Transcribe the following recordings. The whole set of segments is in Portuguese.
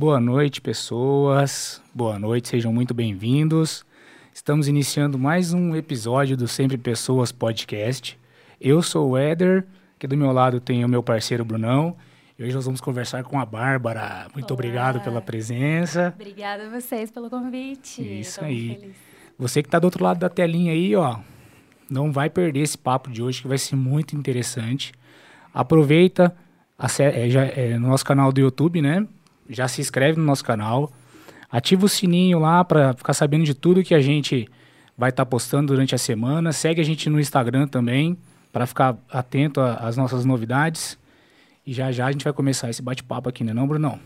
Boa noite, pessoas. Boa noite, sejam muito bem-vindos. Estamos iniciando mais um episódio do Sempre Pessoas Podcast. Eu sou o Éder, que do meu lado tem o meu parceiro Brunão. E hoje nós vamos conversar com a Bárbara. Muito Olá. obrigado pela presença. Obrigada a vocês pelo convite. Isso aí. Você que está do outro lado da telinha aí, ó, não vai perder esse papo de hoje que vai ser muito interessante. Aproveita, é, já, é, no nosso canal do YouTube, né? Já se inscreve no nosso canal, ativa o sininho lá para ficar sabendo de tudo que a gente vai estar postando durante a semana. Segue a gente no Instagram também para ficar atento às nossas novidades. E já já a gente vai começar esse bate-papo aqui, né, não, Brunão?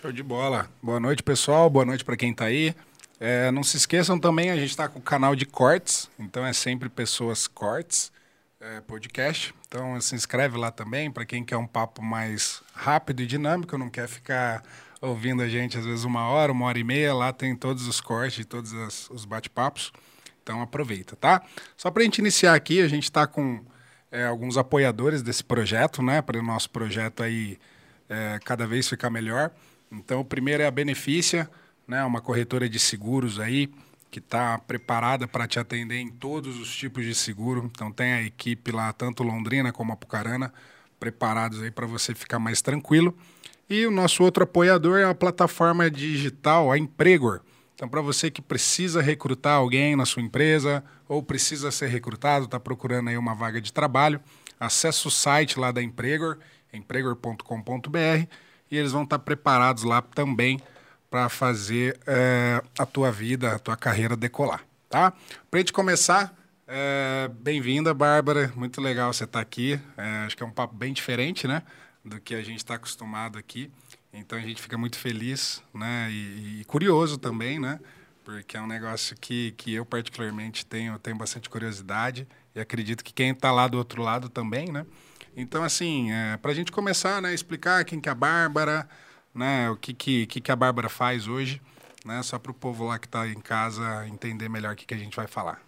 Show de bola. Boa noite, pessoal. Boa noite para quem está aí. É, não se esqueçam também, a gente está com o canal de cortes, então é sempre Pessoas Cortes é, podcast. Então se inscreve lá também para quem quer um papo mais rápido e dinâmico, não quer ficar ouvindo a gente às vezes uma hora, uma hora e meia. Lá tem todos os cortes, todos as- os bate-papos. Então aproveita, tá? Só para a gente iniciar aqui, a gente está com é, alguns apoiadores desse projeto, né? Para o nosso projeto aí é, cada vez ficar melhor. Então, o primeiro é a Benefícia, né? Uma corretora de seguros aí que está preparada para te atender em todos os tipos de seguro. Então, tem a equipe lá, tanto Londrina como Apucarana, preparados aí para você ficar mais tranquilo. E o nosso outro apoiador é a plataforma digital, a Empregor. Então, para você que precisa recrutar alguém na sua empresa ou precisa ser recrutado, está procurando aí uma vaga de trabalho, acesse o site lá da Empregor, empregor.com.br, e eles vão estar preparados lá também para fazer eh, a tua vida, a tua carreira decolar, tá? Para a gente começar, eh, bem-vinda, Bárbara. Muito legal você estar aqui. Eh, acho que é um papo bem diferente, né? Do que a gente está acostumado aqui. Então a gente fica muito feliz, né? E, e curioso também, né? Porque é um negócio que, que eu particularmente tenho, tenho bastante curiosidade e acredito que quem está lá do outro lado também, né? Então, assim, é, para a gente começar, né? Explicar quem que é a Bárbara, né? O que, que, que, que a Bárbara faz hoje, né? Só para o povo lá que está em casa entender melhor o que, que a gente vai falar.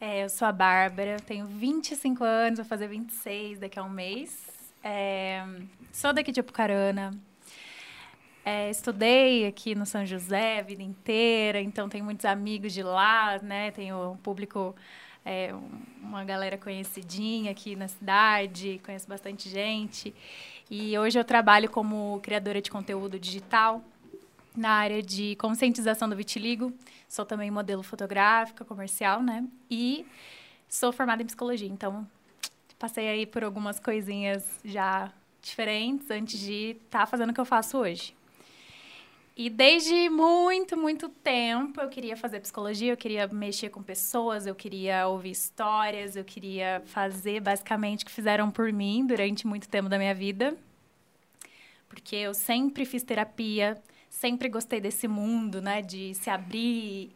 É, eu sou a Bárbara, tenho 25 anos, vou fazer 26 daqui a um mês. É, sou daqui de Apucarana. É, estudei aqui no São José a vida inteira, então tenho muitos amigos de lá, né? Tenho um público, é, um- uma galera conhecidinha aqui na cidade, conheço bastante gente. E hoje eu trabalho como criadora de conteúdo digital na área de conscientização do vitiligo. Sou também modelo fotográfica, comercial, né? E sou formada em psicologia. Então, passei aí por algumas coisinhas já diferentes antes de estar fazendo o que eu faço hoje. E desde muito, muito tempo eu queria fazer psicologia, eu queria mexer com pessoas, eu queria ouvir histórias, eu queria fazer basicamente o que fizeram por mim durante muito tempo da minha vida. Porque eu sempre fiz terapia, sempre gostei desse mundo, né, de se abrir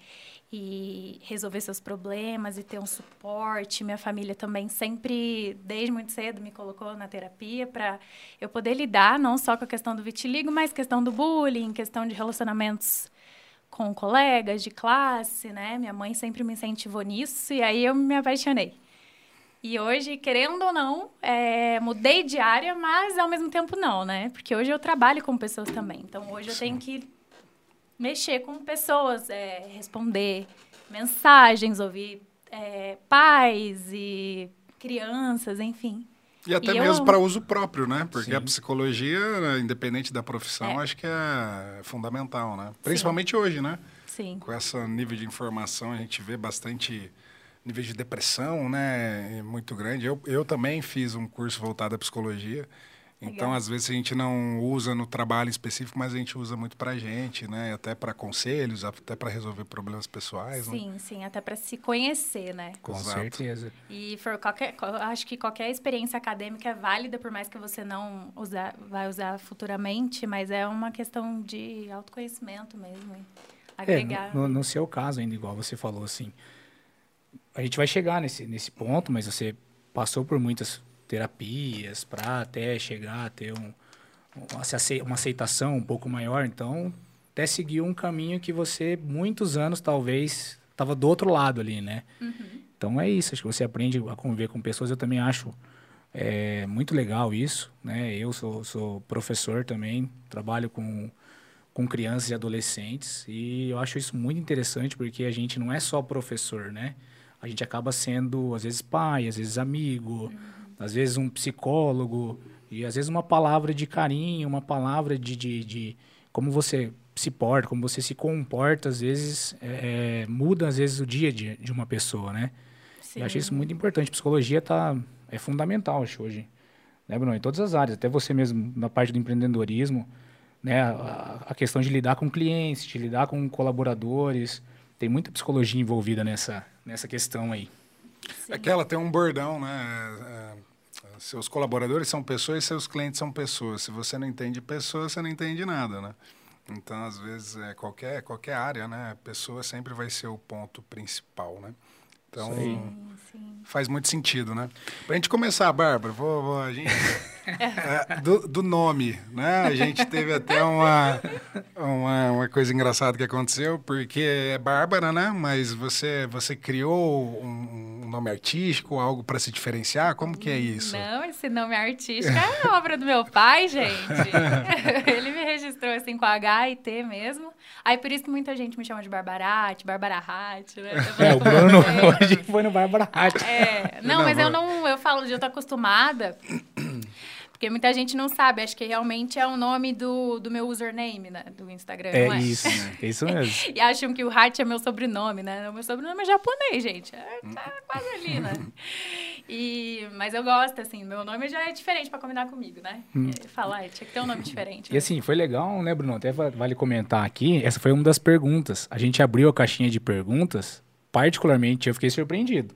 e resolver seus problemas e ter um suporte. Minha família também sempre, desde muito cedo, me colocou na terapia para eu poder lidar não só com a questão do vitiligo, mas questão do bullying, questão de relacionamentos com colegas de classe, né? Minha mãe sempre me incentivou nisso e aí eu me apaixonei. E hoje, querendo ou não, é, mudei de área, mas ao mesmo tempo não, né? Porque hoje eu trabalho com pessoas também. Então hoje eu tenho que mexer com pessoas, é, responder mensagens, ouvir é, pais e crianças, enfim. E até E eu mesmo amo. para uso próprio, né? Porque Sim. a psicologia, né, independente da profissão, É. acho que é fundamental, né? Principalmente hoje, né? Sim. Com esse nível de informação, a gente vê bastante nível de depressão, né? Muito grande. Eu, eu também fiz um curso voltado à psicologia. Então, Legal. às vezes, a gente não usa no trabalho específico, mas a gente usa muito pra gente, né? Até para conselhos, até para resolver problemas pessoais. né? Sim, sim, até para se conhecer, né? Com Exato. certeza. E for qualquer, acho que qualquer experiência acadêmica é válida, por mais que você não usar, vai usar futuramente, mas é uma questão de autoconhecimento mesmo. É, Agregar. no, no seu caso ainda, igual você falou, assim, a gente vai chegar nesse, nesse ponto, mas você passou por muitas terapias para até chegar a ter um, uma acei- uma aceitação um pouco maior, então até seguiu um caminho que você, muitos anos, talvez, estava do outro lado ali, né? Então é isso, acho que você aprende a conviver com pessoas, eu também acho é, muito legal isso, né? Eu sou, sou professor também, trabalho com com crianças e adolescentes. E eu acho isso muito interessante porque a gente não é só professor, né? A gente acaba sendo, às vezes, pai, às vezes, amigo, uhum. Às vezes, um psicólogo. E, às vezes, uma palavra de carinho, uma palavra de, de, de como você se porta, como você se comporta, às vezes, é, é, muda, às vezes, o dia de, de uma pessoa, né? Sim. Eu acho isso muito importante. Psicologia tá, é fundamental, acho, hoje. Né, Bruno? Em todas as áreas. Até você mesmo, na parte do empreendedorismo, né? A, a, questão de lidar com clientes, de lidar com colaboradores. Tem muita psicologia envolvida nessa, nessa questão aí. Sim. É que ela tem um bordão, né? É, seus colaboradores são pessoas seus clientes são pessoas. Se você não entende pessoas, você não entende nada, né? Então, às vezes, é, qualquer, qualquer área, né? Pessoa sempre vai ser o ponto principal, né? Então, sim, sim. faz muito sentido, né? Para a gente começar, Bárbara, vou, vou a gente, é, do, do, nome, né? A gente teve até uma, uma, uma, coisa engraçada que aconteceu, porque é Bárbara, né? Mas você, você criou um, um nome artístico, algo para se diferenciar? Como que é isso? Não, esse nome artístico é obra do meu pai, gente. Ele me registrou assim com H e T mesmo. Aí por isso que muita gente me chama de Barbarate, Barbarahat, né? É, o Bruno hoje foi no Barbarahat. É, não, não, mas eu não, eu falo de eu tô acostumada porque muita gente não sabe, acho que realmente é o nome do, do meu username, né? Do Instagram, é, é? isso, né? É isso mesmo. e acham que o Hat é meu sobrenome, né? O meu sobrenome é japonês, gente. É, tá quase ali, né? E, mas eu gosto, assim, meu nome já é diferente para combinar comigo, né? Hum. É, falar, tinha que ter um nome diferente. E assim, foi legal, né, Bruno? Até vale comentar aqui, essa foi uma das perguntas. A gente abriu a caixinha de perguntas, particularmente eu fiquei surpreendido.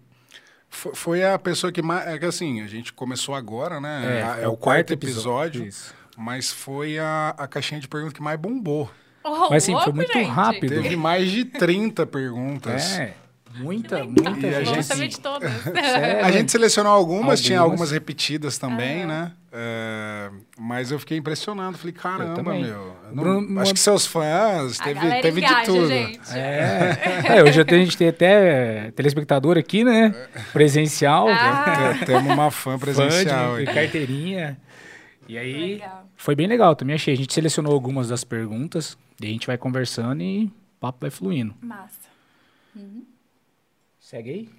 Foi a pessoa que mais. É que assim, a gente começou agora, né? É, é, é o, quarto, quarto episódio. episódio mas foi a, a caixinha de perguntas que mais bombou. Oh, mas assim, foi muito gente. rápido. Teve mais de 30 perguntas. É. Muita, muita gente. A gente, de todas. a gente selecionou algumas, algumas, tinha algumas repetidas também, né? É, mas eu fiquei impressionado. Falei, caramba, meu. Não, Bruno, acho que seus fãs teve, teve engaja, de tudo. Gente. É, é, hoje a gente tem até telespectador aqui, né? Presencial. Ah. Temos uma fã presencial. Fã de, carteirinha. E aí, legal. foi bem legal, também achei. A gente selecionou algumas das perguntas, e a gente vai conversando e o papo vai fluindo. Massa. Uhum. Segue aí.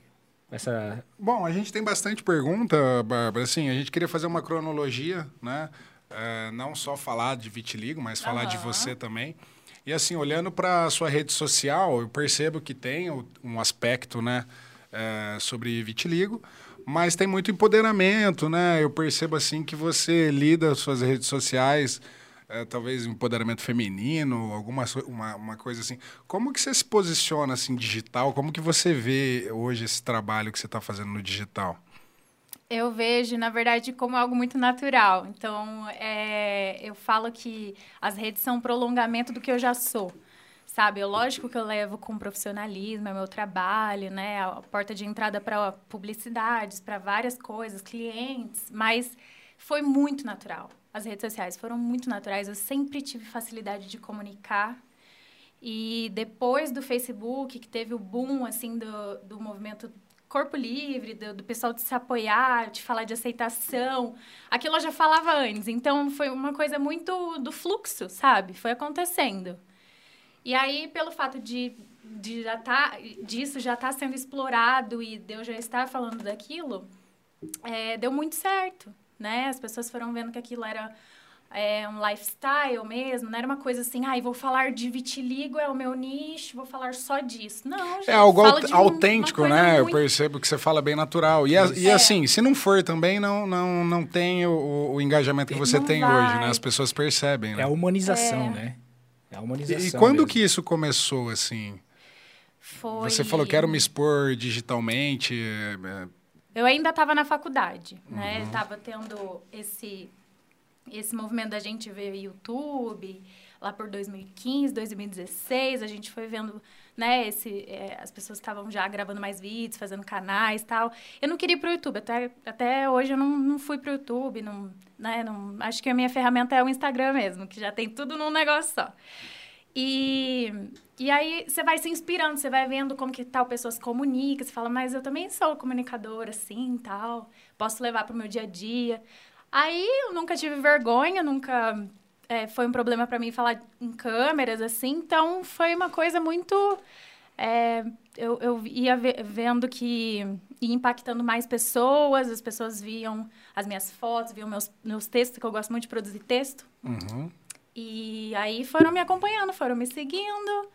Essa... Bom, a gente tem bastante pergunta, Bárbara. Assim, a gente queria fazer uma cronologia, né? É, não só falar de vitiligo, mas falar uhum. de você também. E assim, olhando para a sua rede social, eu percebo que tem um aspecto, né, é, sobre vitiligo, mas tem muito empoderamento, né? Eu percebo assim que você lida suas redes sociais é, talvez empoderamento feminino, alguma uma, uma coisa assim. Como que você se posiciona assim digital? Como que você vê hoje esse trabalho que você está fazendo no digital? Eu vejo, na verdade, como algo muito natural. Então, é, eu falo que as redes são um prolongamento do que eu já sou. Sabe, lógico que eu levo com profissionalismo, é meu trabalho, né? A porta de entrada para publicidades, para várias coisas, clientes, mas foi muito natural. As redes sociais foram muito naturais. Eu sempre tive facilidade de comunicar. E depois do Facebook, que teve o boom, assim, do, do movimento corpo livre, do, do, pessoal de se apoiar, de falar de aceitação. Aquilo eu já falava antes. Então, foi uma coisa muito do fluxo, sabe? Foi acontecendo. E aí, pelo fato de, de já tá, disso já estar tá sendo explorado e Deus já estar falando daquilo, é, deu muito certo né? As pessoas foram vendo que aquilo era é, um lifestyle mesmo, não era uma coisa assim, ai, ah, vou falar de vitiligo, é o meu nicho, vou falar só disso. Não, gente, É algo autêntico, né? Muito... Eu percebo que você fala bem natural. E, e é. assim, se não for também, não, não, não tem o, o engajamento que você não tem vai. hoje, né? As pessoas percebem, né? É a humanização, é. né? É a humanização. E, e quando mesmo. que isso começou, assim? Foi... Você falou, quero me expor digitalmente. É, eu ainda estava na faculdade, né? Estava uhum. tendo esse esse movimento da gente ver YouTube lá por 2015, 2016, a gente foi vendo, né, esse, é, as pessoas estavam já gravando mais vídeos, fazendo canais tal. Eu não queria ir para o YouTube, até, até hoje eu não, não fui para o YouTube, não, né, não, acho que a minha ferramenta é o Instagram mesmo, que já tem tudo num negócio só. E, e aí você vai se inspirando, você vai vendo como que tal pessoa se comunica, você fala, mas eu também sou comunicadora, assim, tal, posso levar para o meu dia a dia. Aí eu nunca tive vergonha, nunca é, foi um problema para mim falar em câmeras, assim. Então, foi uma coisa muito... É, eu, eu ia vendo que ia impactando mais pessoas, as pessoas viam as minhas fotos, viam meus, meus textos, que eu gosto muito de produzir texto. Uhum. E aí foram me acompanhando, foram me seguindo.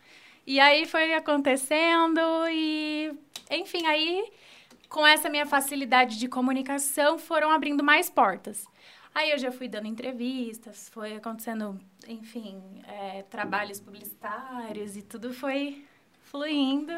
E aí foi acontecendo e... Enfim, aí com essa minha facilidade de comunicação foram abrindo mais portas. Aí eu já fui dando entrevistas, foi acontecendo, enfim, é, trabalhos publicitários e tudo foi fluindo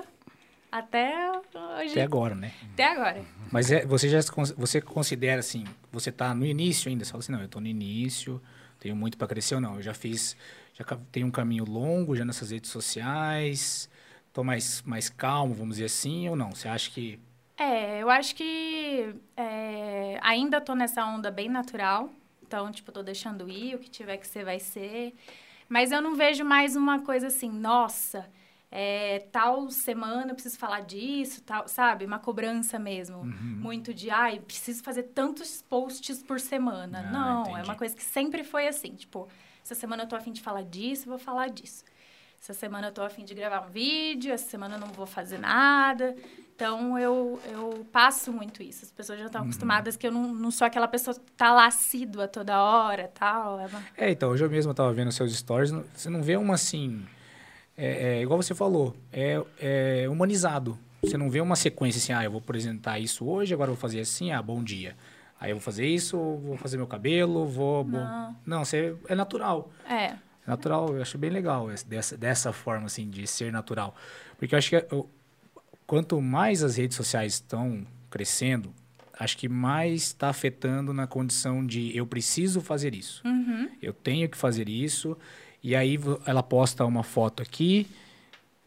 até hoje. Até agora, né? Até agora. Mas é, você já você considera assim, você está no início ainda, você fala assim, não, eu estou no início, tenho muito para crescer ou não? Eu já fiz, já tenho um caminho longo já nessas redes sociais, estou mais mais calmo, vamos dizer assim, ou não? Você acha que é, eu acho que é, ainda estou nessa onda bem natural. Então, tipo, tô deixando ir, o que tiver que ser, vai ser. Mas eu não vejo mais uma coisa assim, nossa, é, tal semana eu preciso falar disso, tal, sabe? Uma cobrança mesmo. Uhum. Muito de, ai, preciso fazer tantos posts por semana. Ah, não, entendi. é uma coisa que sempre foi assim. Tipo, essa semana eu tô afim de falar disso, vou falar disso. Essa semana eu tô afim de gravar um vídeo, essa semana eu não vou fazer nada. Então, eu, eu passo muito isso. As pessoas já estão Uhum. acostumadas que eu não, não sou aquela pessoa que tá lá assídua toda hora tal. É. É, então, hoje eu mesmo estava vendo seus stories, você não vê uma assim. É, é, igual você falou, é, é humanizado. Você não vê uma sequência assim, ah, eu vou apresentar isso hoje, agora eu vou fazer assim, ah, bom dia. Aí eu vou fazer isso, vou fazer meu cabelo, vou. Não. Não, você, é natural. É. É natural, eu acho bem legal esse- dessa, dessa forma, assim, de ser natural. Porque eu acho que eu- quanto mais as redes sociais estão crescendo, acho que mais está afetando na condição de eu preciso fazer isso. Uhum. Eu tenho que fazer isso. E aí ela posta uma foto aqui,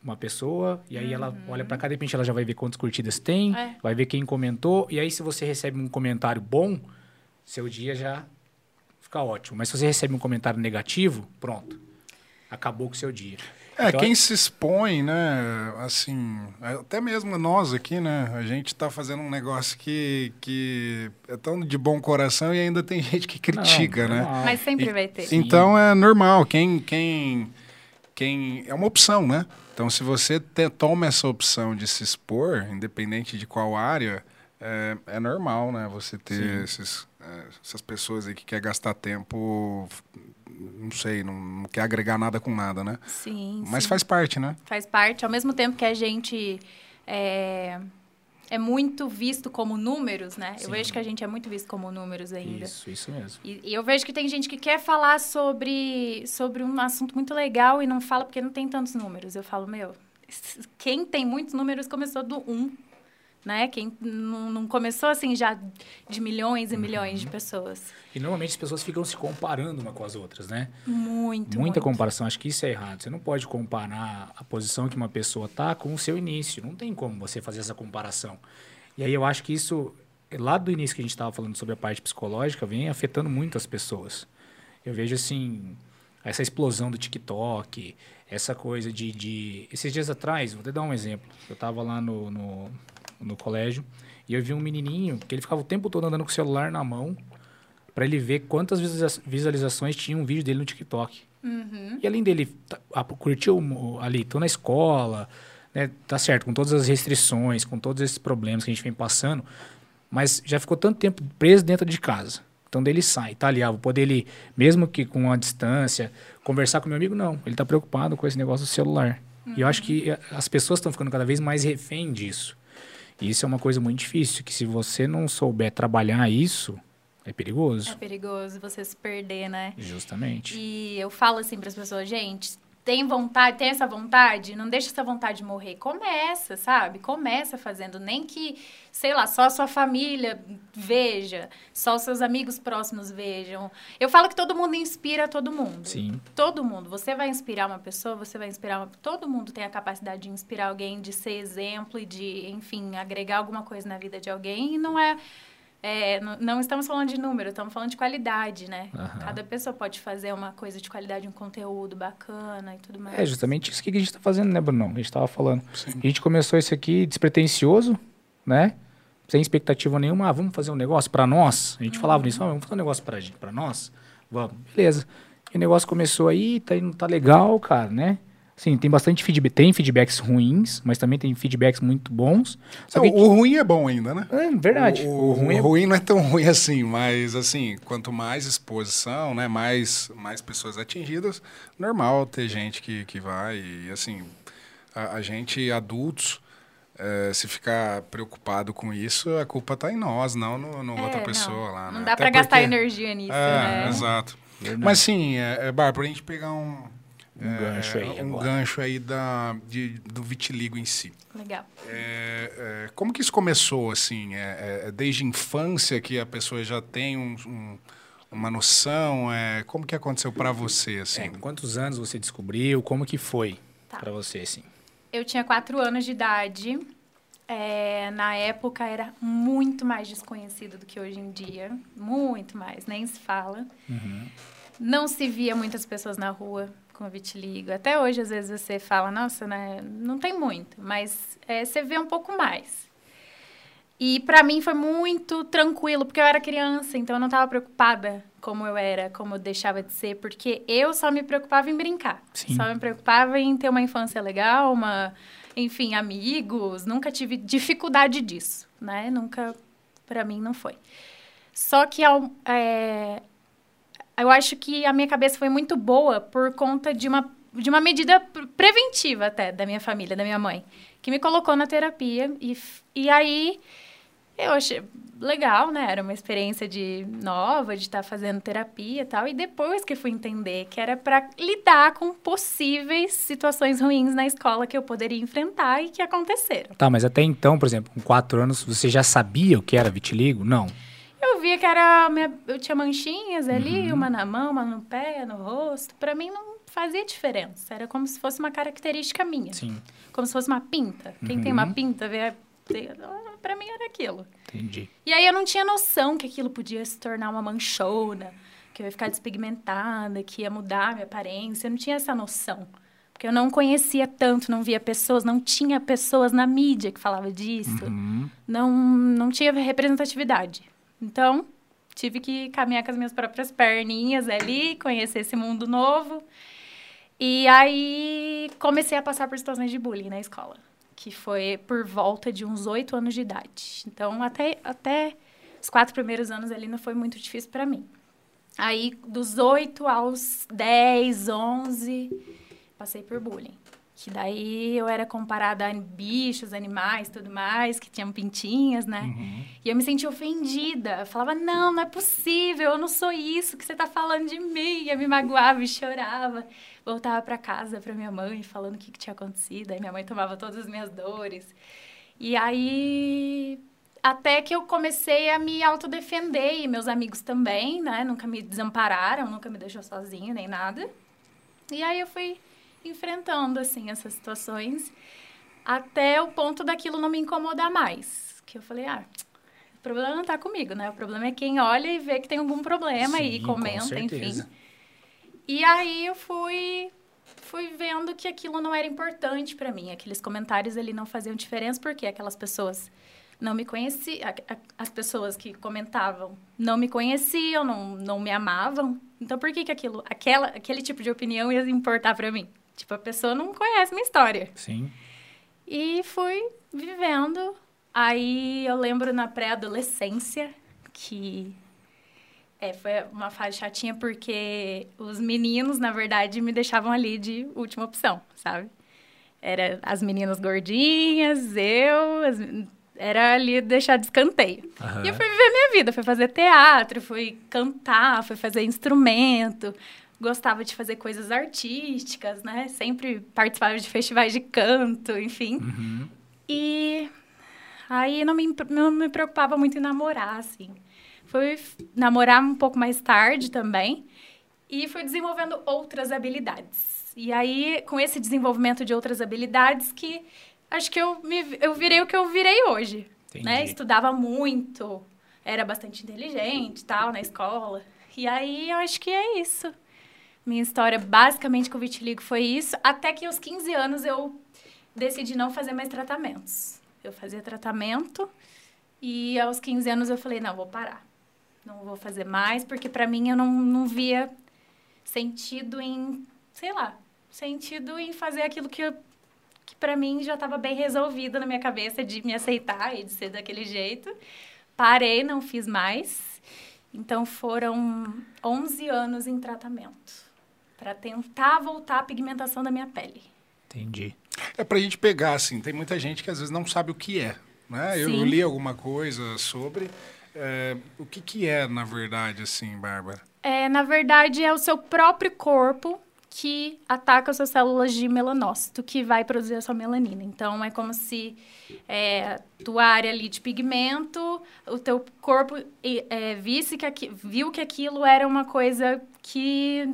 uma pessoa, e aí ela olha para cá, de repente ela já vai ver quantas curtidas tem, É. vai ver quem comentou, e aí se você recebe um comentário bom, seu dia já fica ótimo. Mas se você recebe um comentário negativo, pronto. Acabou com o seu dia. É, Então, quem se expõe, né? Assim, até mesmo nós aqui, né? A gente tá fazendo um negócio que, que é tão de bom coração e ainda tem gente que critica, Não, né? normal. Mas sempre E- vai ter. Sim. Então é normal. Quem, quem, quem é uma opção, né? Então, se você te- toma essa opção de se expor, independente de qual área, é, é normal, né? Você ter esses, é, essas pessoas aí que quer gastar tempo, não sei, não, não quer agregar nada com nada, né? Sim, Mas sim. faz parte, né? faz parte. Ao mesmo tempo que a gente é, é muito visto como números, né? Eu Sim. vejo que a gente é muito visto como números ainda. Isso, isso mesmo. E, e eu vejo que tem gente que quer falar sobre, sobre um assunto muito legal e não fala porque não tem tantos números. Eu falo, meu, quem tem muitos números começou do um, né? Quem não, não começou assim já de milhões e milhões de pessoas. E normalmente as pessoas ficam se comparando uma com as outras, né? Muito, Muita muito. comparação, acho que isso é errado. Você não pode comparar a posição que uma pessoa tá com o seu início. Não tem como você fazer essa comparação. E aí eu acho que isso, lá do início que a gente estava falando sobre a parte psicológica, vem afetando muito as pessoas. Eu vejo assim, essa explosão do TikTok, essa coisa de. de... Esses dias atrás, vou até dar um exemplo. Eu estava lá no, no, no colégio e eu vi um menininho que ele ficava o tempo todo andando com o celular na mão para ele ver quantas visualiza- visualizações tinha um vídeo dele no TikTok. Uhum. E além dele tá- a- curtir o- ali, tô na escola, né, tá certo, com todas as restrições, com todos esses problemas que a gente vem passando, mas já ficou tanto tempo preso dentro de casa. Então dele sai, tá ali, ah, vou poder ele, mesmo que com a distância, conversar com meu amigo, não. Ele tá preocupado com esse negócio do celular. E eu acho que eh, as pessoas estão ficando cada vez mais refém disso. E isso é uma coisa muito difícil, que se você não souber trabalhar isso, é perigoso. É perigoso você se perder, né? Justamente. E eu falo assim para as pessoas, gente, tem vontade, tem essa vontade, não deixa essa vontade morrer. Começa, sabe? Começa fazendo, nem que, sei lá, só a sua família veja, só os seus amigos próximos vejam. Eu falo que todo mundo inspira todo mundo. Sim. Todo mundo. Você vai inspirar uma pessoa, você vai inspirar uma... Todo mundo tem a capacidade de inspirar alguém, de ser exemplo e de, enfim, agregar alguma coisa na vida de alguém. E não é... é, não, não estamos falando de número, estamos falando de qualidade, né? Aham. Cada pessoa pode fazer uma coisa de qualidade, um conteúdo bacana e tudo mais. É justamente isso que a gente está fazendo, né, Bruno? A gente estava falando. Sim. A gente começou isso aqui despretensioso, né? Sem expectativa nenhuma. Ah, vamos fazer um negócio para nós. A gente falava nisso, ah, vamos fazer um negócio para gente, para nós. Vamos, beleza. E o negócio começou aí, tá indo, tá legal, cara, né? Sim, tem bastante feedback, tem feedbacks ruins, mas também tem feedbacks muito bons. Só que... o, ruim é bom ainda, né? É, verdade. O, o, o ruim, é... ruim, não é tão ruim assim, mas assim, quanto mais exposição, né, mais, mais pessoas atingidas, normal ter gente que, que vai e assim, a, a gente, adultos, é, se ficar preocupado com isso, a culpa está em nós, não no, no é, outra pessoa não. lá. Não né? dá para gastar energia nisso, é, né? Exato. Verdade. Mas sim, é, é Bárbara, a gente pegar um, um é, gancho aí. Um agora. gancho aí da, de, do vitiligo em si. Legal. É, é, como que isso começou, assim? É, é, desde infância que a pessoa já tem um, um, uma noção? É, como que aconteceu para você, assim? quantos anos você descobriu? Como que foi tá. para você, assim? Eu tinha quatro anos de idade. É, na época era muito mais desconhecido do que hoje em dia. Muito mais, nem se fala. Uhum. Não se via muitas pessoas na rua com vitiligo. Até hoje, às vezes, você fala, nossa, né? Não tem muito, mas é, você vê um pouco mais. E para mim foi muito tranquilo, porque eu era criança, então eu não estava preocupada como eu era, como eu deixava de ser, porque eu só me preocupava em brincar. Sim. Só me preocupava em ter uma infância legal, uma, enfim, amigos, nunca tive dificuldade disso, né? Nunca, para mim, não foi. Só que ao, é, eu acho que a minha cabeça foi muito boa por conta de uma, de uma medida preventiva até da minha família, da minha mãe, que me colocou na terapia e, e aí eu achei legal, né? Era uma experiência de nova, de estar tá fazendo terapia e tal. E depois que fui entender que era para lidar com possíveis situações ruins na escola que eu poderia enfrentar e que aconteceram. Tá, mas até então, por exemplo, com quatro anos, você já sabia o que era vitiligo? Não. Eu via que era. Minha, eu tinha manchinhas ali, uhum. uma na mão, uma no pé, no rosto. Para mim não fazia diferença. Era como se fosse uma característica minha. Sim. Como se fosse uma pinta. Quem uhum. tem uma pinta vê para mim era aquilo. Entendi. E aí eu não tinha noção que aquilo podia se tornar uma manchona, que eu ia ficar despigmentada, que ia mudar a minha aparência. Eu não tinha essa noção. Porque eu não conhecia tanto, não via pessoas, não tinha pessoas na mídia que falava disso. Uhum. Não, não tinha representatividade. Então, tive que caminhar com as minhas próprias perninhas ali, conhecer esse mundo novo. E aí comecei a passar por situações de bullying na escola que foi por volta de uns oito anos de idade. Então, até, até os quatro primeiros anos ali não foi muito difícil para mim. Aí, dos oito aos dez, onze, passei por bullying. Que daí eu era comparada a bichos, animais, tudo mais, que tinham pintinhas, né? Uhum. E eu me sentia ofendida. Eu falava, não, não é possível, eu não sou isso que você tá falando de mim. E eu me magoava e chorava. Voltava para casa para minha mãe, falando o que, que tinha acontecido. Aí minha mãe tomava todas as minhas dores. E aí até que eu comecei a me autodefender e meus amigos também, né? Nunca me desampararam, nunca me deixou sozinho nem nada. E aí eu fui enfrentando, assim, essas situações até o ponto daquilo não me incomodar mais. Que eu falei, ah, o problema não tá comigo, né? O problema é quem olha e vê que tem algum problema Sim, e comenta, enfim. E aí eu fui fui vendo que aquilo não era importante para mim. Aqueles comentários ali não faziam diferença porque aquelas pessoas não me conheciam, as pessoas que comentavam não me conheciam, não, não me amavam. Então por que que aquilo, aquela, aquele tipo de opinião ia importar para mim? Tipo, a pessoa não conhece minha história. Sim. E fui vivendo. Aí eu lembro na pré-adolescência que é, foi uma fase chatinha porque os meninos, na verdade, me deixavam ali de última opção, sabe? Era as meninas gordinhas, eu, as, era ali deixar de escanteio. Uhum. E eu fui viver minha vida, fui fazer teatro, fui cantar, fui fazer instrumento, gostava de fazer coisas artísticas, né? Sempre participava de festivais de canto, enfim. Uhum. E aí não me, não me preocupava muito em namorar, assim. Fui namorar um pouco mais tarde também e fui desenvolvendo outras habilidades. E aí, com esse desenvolvimento de outras habilidades, que acho que eu, me, eu virei o que eu virei hoje. Né? Estudava muito, era bastante inteligente tal, na escola. E aí, eu acho que é isso. Minha história, basicamente, com vitiligo foi isso. Até que aos 15 anos eu decidi não fazer mais tratamentos. Eu fazia tratamento e aos 15 anos eu falei, não, vou parar. Não vou fazer mais, porque para mim eu não, não via sentido em, sei lá, sentido em fazer aquilo que, que para mim já estava bem resolvido na minha cabeça de me aceitar e de ser daquele jeito. Parei, não fiz mais. Então foram 11 anos em tratamento para tentar voltar a pigmentação da minha pele. Entendi. É pra gente pegar, assim, tem muita gente que às vezes não sabe o que é. Né? Eu, li alguma coisa sobre. é, o que, que é, na verdade, assim, Bárbara? É, na verdade, é o seu próprio corpo que ataca as suas células de melanócito, que vai produzir a sua melanina. Então, é como se é, tua área ali de pigmento, o teu corpo é, visse que aqui, viu que aquilo era uma coisa que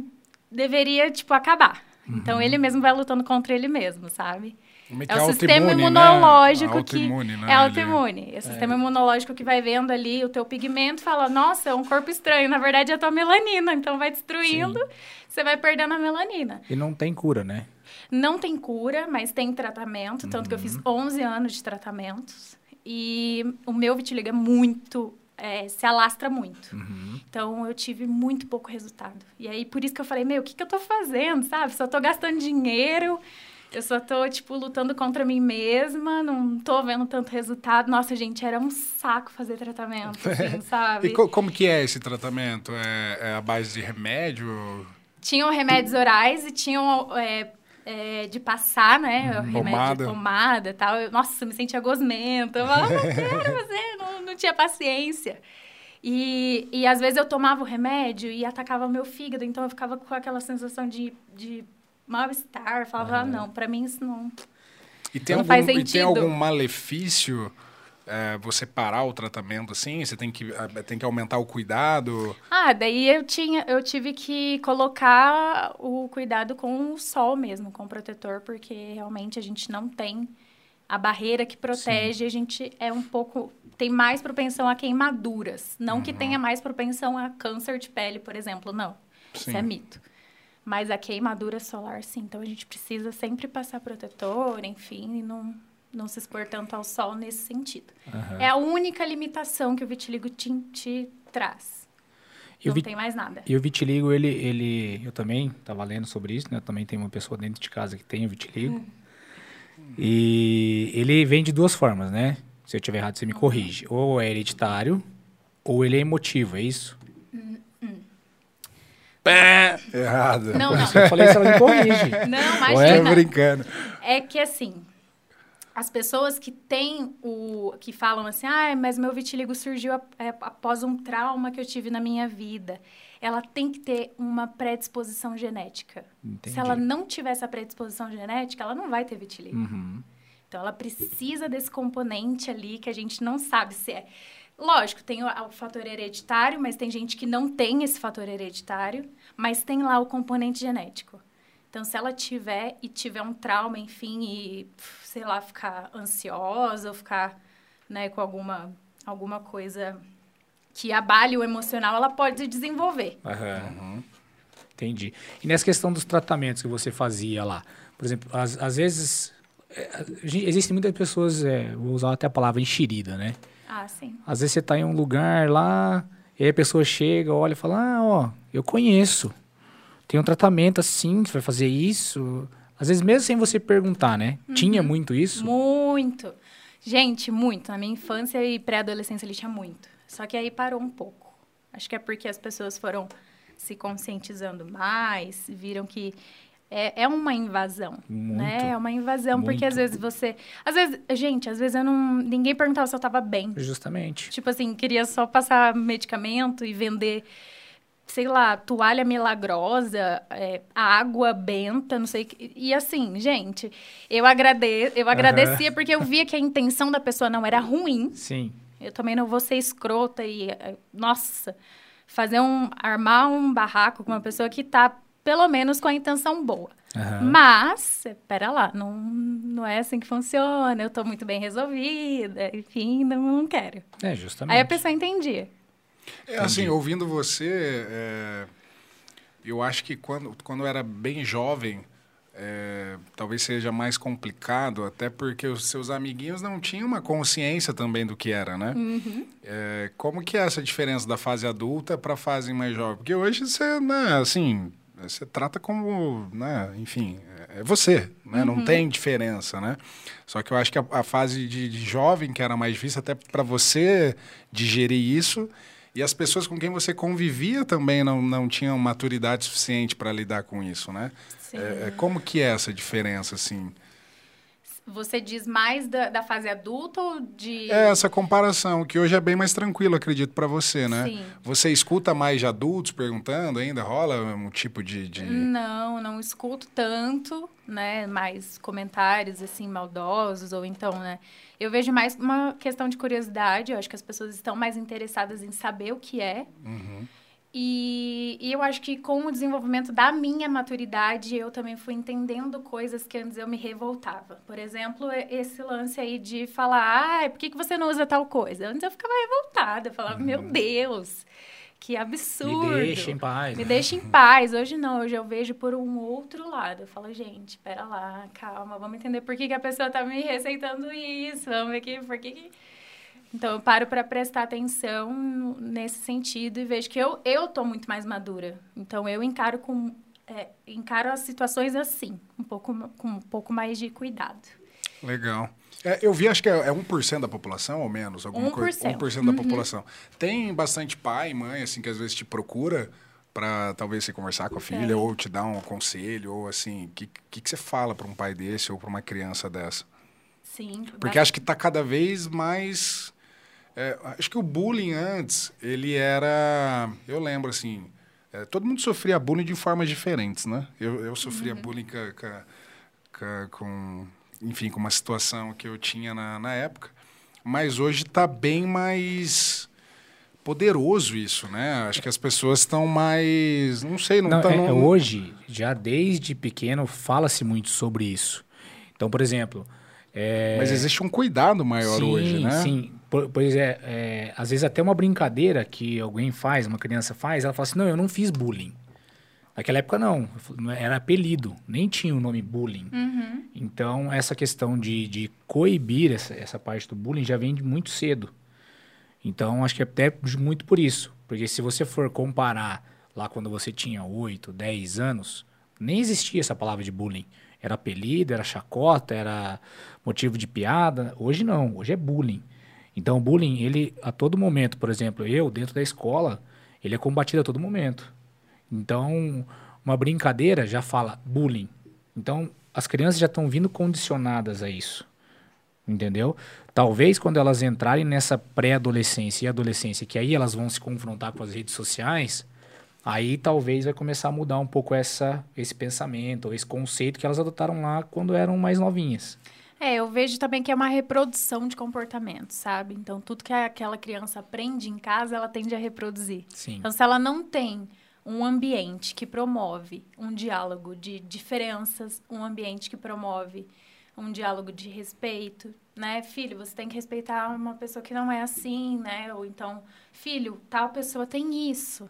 deveria, tipo, acabar. Então, ele mesmo vai lutando contra ele mesmo, sabe? Como É que o sistema né? imunológico que Autoimune, né? é autoimune. É o sistema imunológico que vai vendo ali o teu pigmento e fala: "Nossa, é um corpo estranho, na verdade é a tua melanina". Então vai destruindo, você vai perdendo a melanina. E não tem cura, né? Não tem cura, mas tem tratamento, tanto que eu Uhum. fiz 11 anos de tratamentos e o meu vitiligo é muito é, se alastra muito. Uhum. Então, eu tive muito pouco resultado. E aí, por isso que eu falei, meu, o que, que eu tô fazendo, sabe? Só tô gastando dinheiro, eu só tô, tipo, lutando contra mim mesma, não tô vendo tanto resultado. Nossa, gente, era um saco fazer tratamento, assim, sabe? E co- como que é esse tratamento? É, é a base de remédio? Tinham remédios orais e tinham é, é, de passar, né? Remédio Pomada. e tal. Eu, nossa, me sentia gosmenta. Eu falava, não quero fazer, não, não tinha paciência. E, e às vezes eu tomava o remédio e atacava o meu fígado, então eu ficava com aquela sensação de, de mal-estar. Falava, ah, não, pra mim isso não. E tem, Não algum, faz e tem algum malefício é, você parar o tratamento assim? Você tem que, é, tem que aumentar o cuidado? Ah, daí eu tinha, eu tive que colocar o cuidado com o sol mesmo, com o protetor, porque realmente a gente não tem a barreira que protege, a gente é um pouco tem mais propensão a queimaduras, não que tenha mais propensão a câncer de pele, por exemplo, não. Isso Sim. é mito. Mas a queimadura solar, sim. Então a gente precisa sempre passar protetor, enfim, e não não se expor tanto ao sol nesse sentido. É a única limitação que o vitiligo te, te traz. E não vi- tem mais nada. E o vitiligo, ele, ele, eu também estava lendo sobre isso, né? Eu também tenho uma pessoa dentro de casa que tem o vitiligo. E ele vem de duas formas, né? Se eu estiver errado, você me corrige. Ou é hereditário, ou ele é emotivo, é isso? Errado. Não, não. Eu falei se ela me corrige. Não, Tô imagina. brincando. É que assim, as pessoas que têm o. que falam assim, ah, mas meu vitiligo surgiu é, após um trauma que eu tive na minha vida. Ela tem que ter uma predisposição genética. Entendi. Se ela não tiver essa predisposição genética, ela não vai ter vitiligo. Uhum. Então, ela precisa desse componente ali que a gente não sabe se é. Lógico, tem o, o fator hereditário, mas tem gente que não tem esse fator hereditário, mas tem lá o componente genético. Então, se ela tiver e tiver um trauma, enfim, e, sei lá, ficar ansiosa ou ficar né, com alguma, alguma coisa que abale o emocional, ela pode desenvolver. Aham. Entendi. E nessa questão dos tratamentos que você fazia lá, por exemplo, às, às vezes é, existem muitas pessoas, é, vou usar até a palavra enxerida, né? Ah, sim. Às vezes você está em um lugar lá, e aí a pessoa chega, olha e fala, ah, ó, eu conheço. Tem um tratamento assim, que vai fazer isso. Às vezes mesmo sem você perguntar, né? Tinha muito isso? Muito. Gente, muito. Na minha infância e pré-adolescência ele tinha muito. Só que aí parou um pouco. Acho que é porque as pessoas foram se conscientizando mais, viram que é, é uma invasão, Muito. né? É uma invasão, porque Muito. às vezes você... Às vezes, gente, às vezes eu não... Ninguém perguntava se eu tava bem. Justamente. Tipo assim, queria só passar medicamento e vender, sei lá, toalha milagrosa, é, água benta, não sei. o que. E assim, gente, eu, agrade... eu agradecia porque eu via que a intenção da pessoa não era ruim. Sim. Eu também não vou ser escrota e, eh, nossa, fazer um. armar um barraco com uma pessoa que tá, pelo menos, com a intenção boa. Aham. Mas, pera lá, não, não é assim que funciona, eu tô muito bem resolvida, enfim, não, não quero. É, justamente. Aí a pessoa entendia. É, assim, ouvindo você, é, eu acho que quando, quando eu era bem jovem, é, talvez seja mais complicado, até porque os seus amiguinhos não tinham uma consciência também do que era, né? É, como que é essa diferença da fase adulta para a fase mais jovem? Porque hoje você, né, assim, Você trata como, né, enfim, é você, né? Uhum. Não tem diferença, né? Só que eu acho que a, a fase de, de, jovem, que era mais difícil até para você digerir isso, e as pessoas com quem você convivia também não, não tinham maturidade suficiente para lidar com isso, né? É, é, como que é essa diferença, assim? Você diz mais da, da, fase adulta ou de. É, essa comparação, que hoje é bem mais tranquilo, acredito, para você, né? Sim. Você escuta mais de adultos perguntando ainda? Rola um tipo de, de. Não, não escuto tanto, né? Mais comentários, assim, maldosos, ou então, né? Eu vejo mais uma questão de curiosidade. Eu acho que as pessoas estão mais interessadas em saber o que é. Uhum. E, e, eu acho que com o desenvolvimento da minha maturidade, eu também fui entendendo coisas que antes eu me revoltava. Por exemplo, esse lance aí de falar, ah, por que, que você não usa tal coisa? Antes eu ficava revoltada, eu falava, uhum. meu Deus, que absurdo. Me deixa em paz. Me né? deixa em paz. Hoje não, hoje eu vejo por um outro lado. Eu falo, gente, pera lá, calma, vamos entender por que, que a pessoa tá me receitando isso, vamos ver aqui, por que... que então, eu paro para prestar atenção nesse sentido e vejo que eu eu tô muito mais madura. Então, eu encaro com é, encaro as situações assim, um pouco com um pouco mais de cuidado. Legal. É, eu vi, acho que é, é 1% da população ou menos, alguma 1%. coisa. 1% da uhum. população. Tem bastante pai, mãe, assim, que às vezes te procura para talvez você conversar com a filha é. ou te dar um conselho ou assim, o que, que, que você fala para um pai desse ou para uma criança dessa? Sim. Porque acho que está cada vez mais é, acho que o bullying antes, ele era. Eu lembro assim. É, todo mundo sofria bullying de formas diferentes, né? Eu, eu sofria uhum. bullying com. Enfim, com uma situação que eu tinha na, na época. Mas hoje está bem mais poderoso isso, né? Acho que as pessoas estão mais, não sei, não, estão. É, é, hoje, já desde pequeno, fala-se muito sobre isso. Então, por exemplo, é... Mas existe um cuidado maior sim, hoje, né? Sim, pois é, é, às vezes até uma brincadeira que alguém faz, uma criança faz, ela fala assim, não, eu não fiz bullying. Naquela época não, era apelido, nem tinha o nome bullying. Uhum. Então, essa questão de, de coibir essa, essa parte do bullying já vem de muito cedo. Então, acho que é até muito por isso. Porque se você for comparar lá quando você tinha 8, 10 anos, nem existia essa palavra de bullying. Era apelido, era chacota, era motivo de piada. Hoje não, hoje é bullying. Então, o bullying, ele, a todo momento, por exemplo, eu, dentro da escola, ele é combatido a todo momento. Então, uma brincadeira já fala bullying. Então, as crianças já estão vindo condicionadas a isso. Entendeu? Talvez quando elas entrarem nessa pré-adolescência e adolescência, que aí elas vão se confrontar com as redes sociais, aí talvez vai começar a mudar um pouco essa, esse pensamento, ou esse conceito que elas adotaram lá quando eram mais novinhas. É, eu vejo também que é uma reprodução de comportamento, sabe? Então, tudo que aquela criança aprende em casa, ela tende a reproduzir. Sim. Então, se ela não tem um ambiente que promove um diálogo de diferenças, um ambiente que promove um diálogo de respeito, né? Filho, você tem que respeitar uma pessoa que não é assim, né? Ou então, filho, tal pessoa tem isso,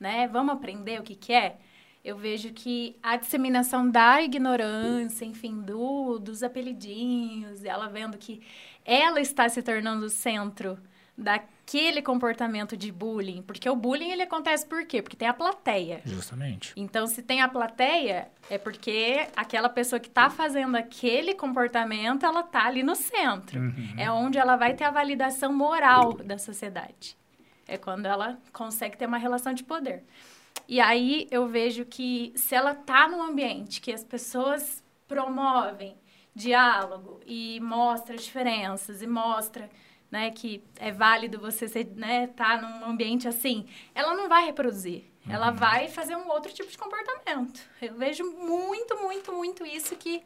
né? Vamos aprender o que, que é? Eu vejo que a disseminação da ignorância, enfim, do, dos apelidinhos, ela vendo que ela está se tornando o centro daquele comportamento de bullying, porque o bullying ele acontece por quê? Porque tem a plateia. Justamente. Então, se tem a plateia, é porque aquela pessoa que está fazendo aquele comportamento, ela está ali no centro. Uhum. É onde ela vai ter a validação moral da sociedade. É quando ela consegue ter uma relação de poder. E aí eu vejo que se ela tá num ambiente que as pessoas promovem diálogo e mostra diferenças e mostra né, que é válido você ser, né, tá num ambiente assim, ela não vai reproduzir. Uhum. Ela vai fazer um outro tipo de comportamento. Eu vejo muito, muito, muito isso que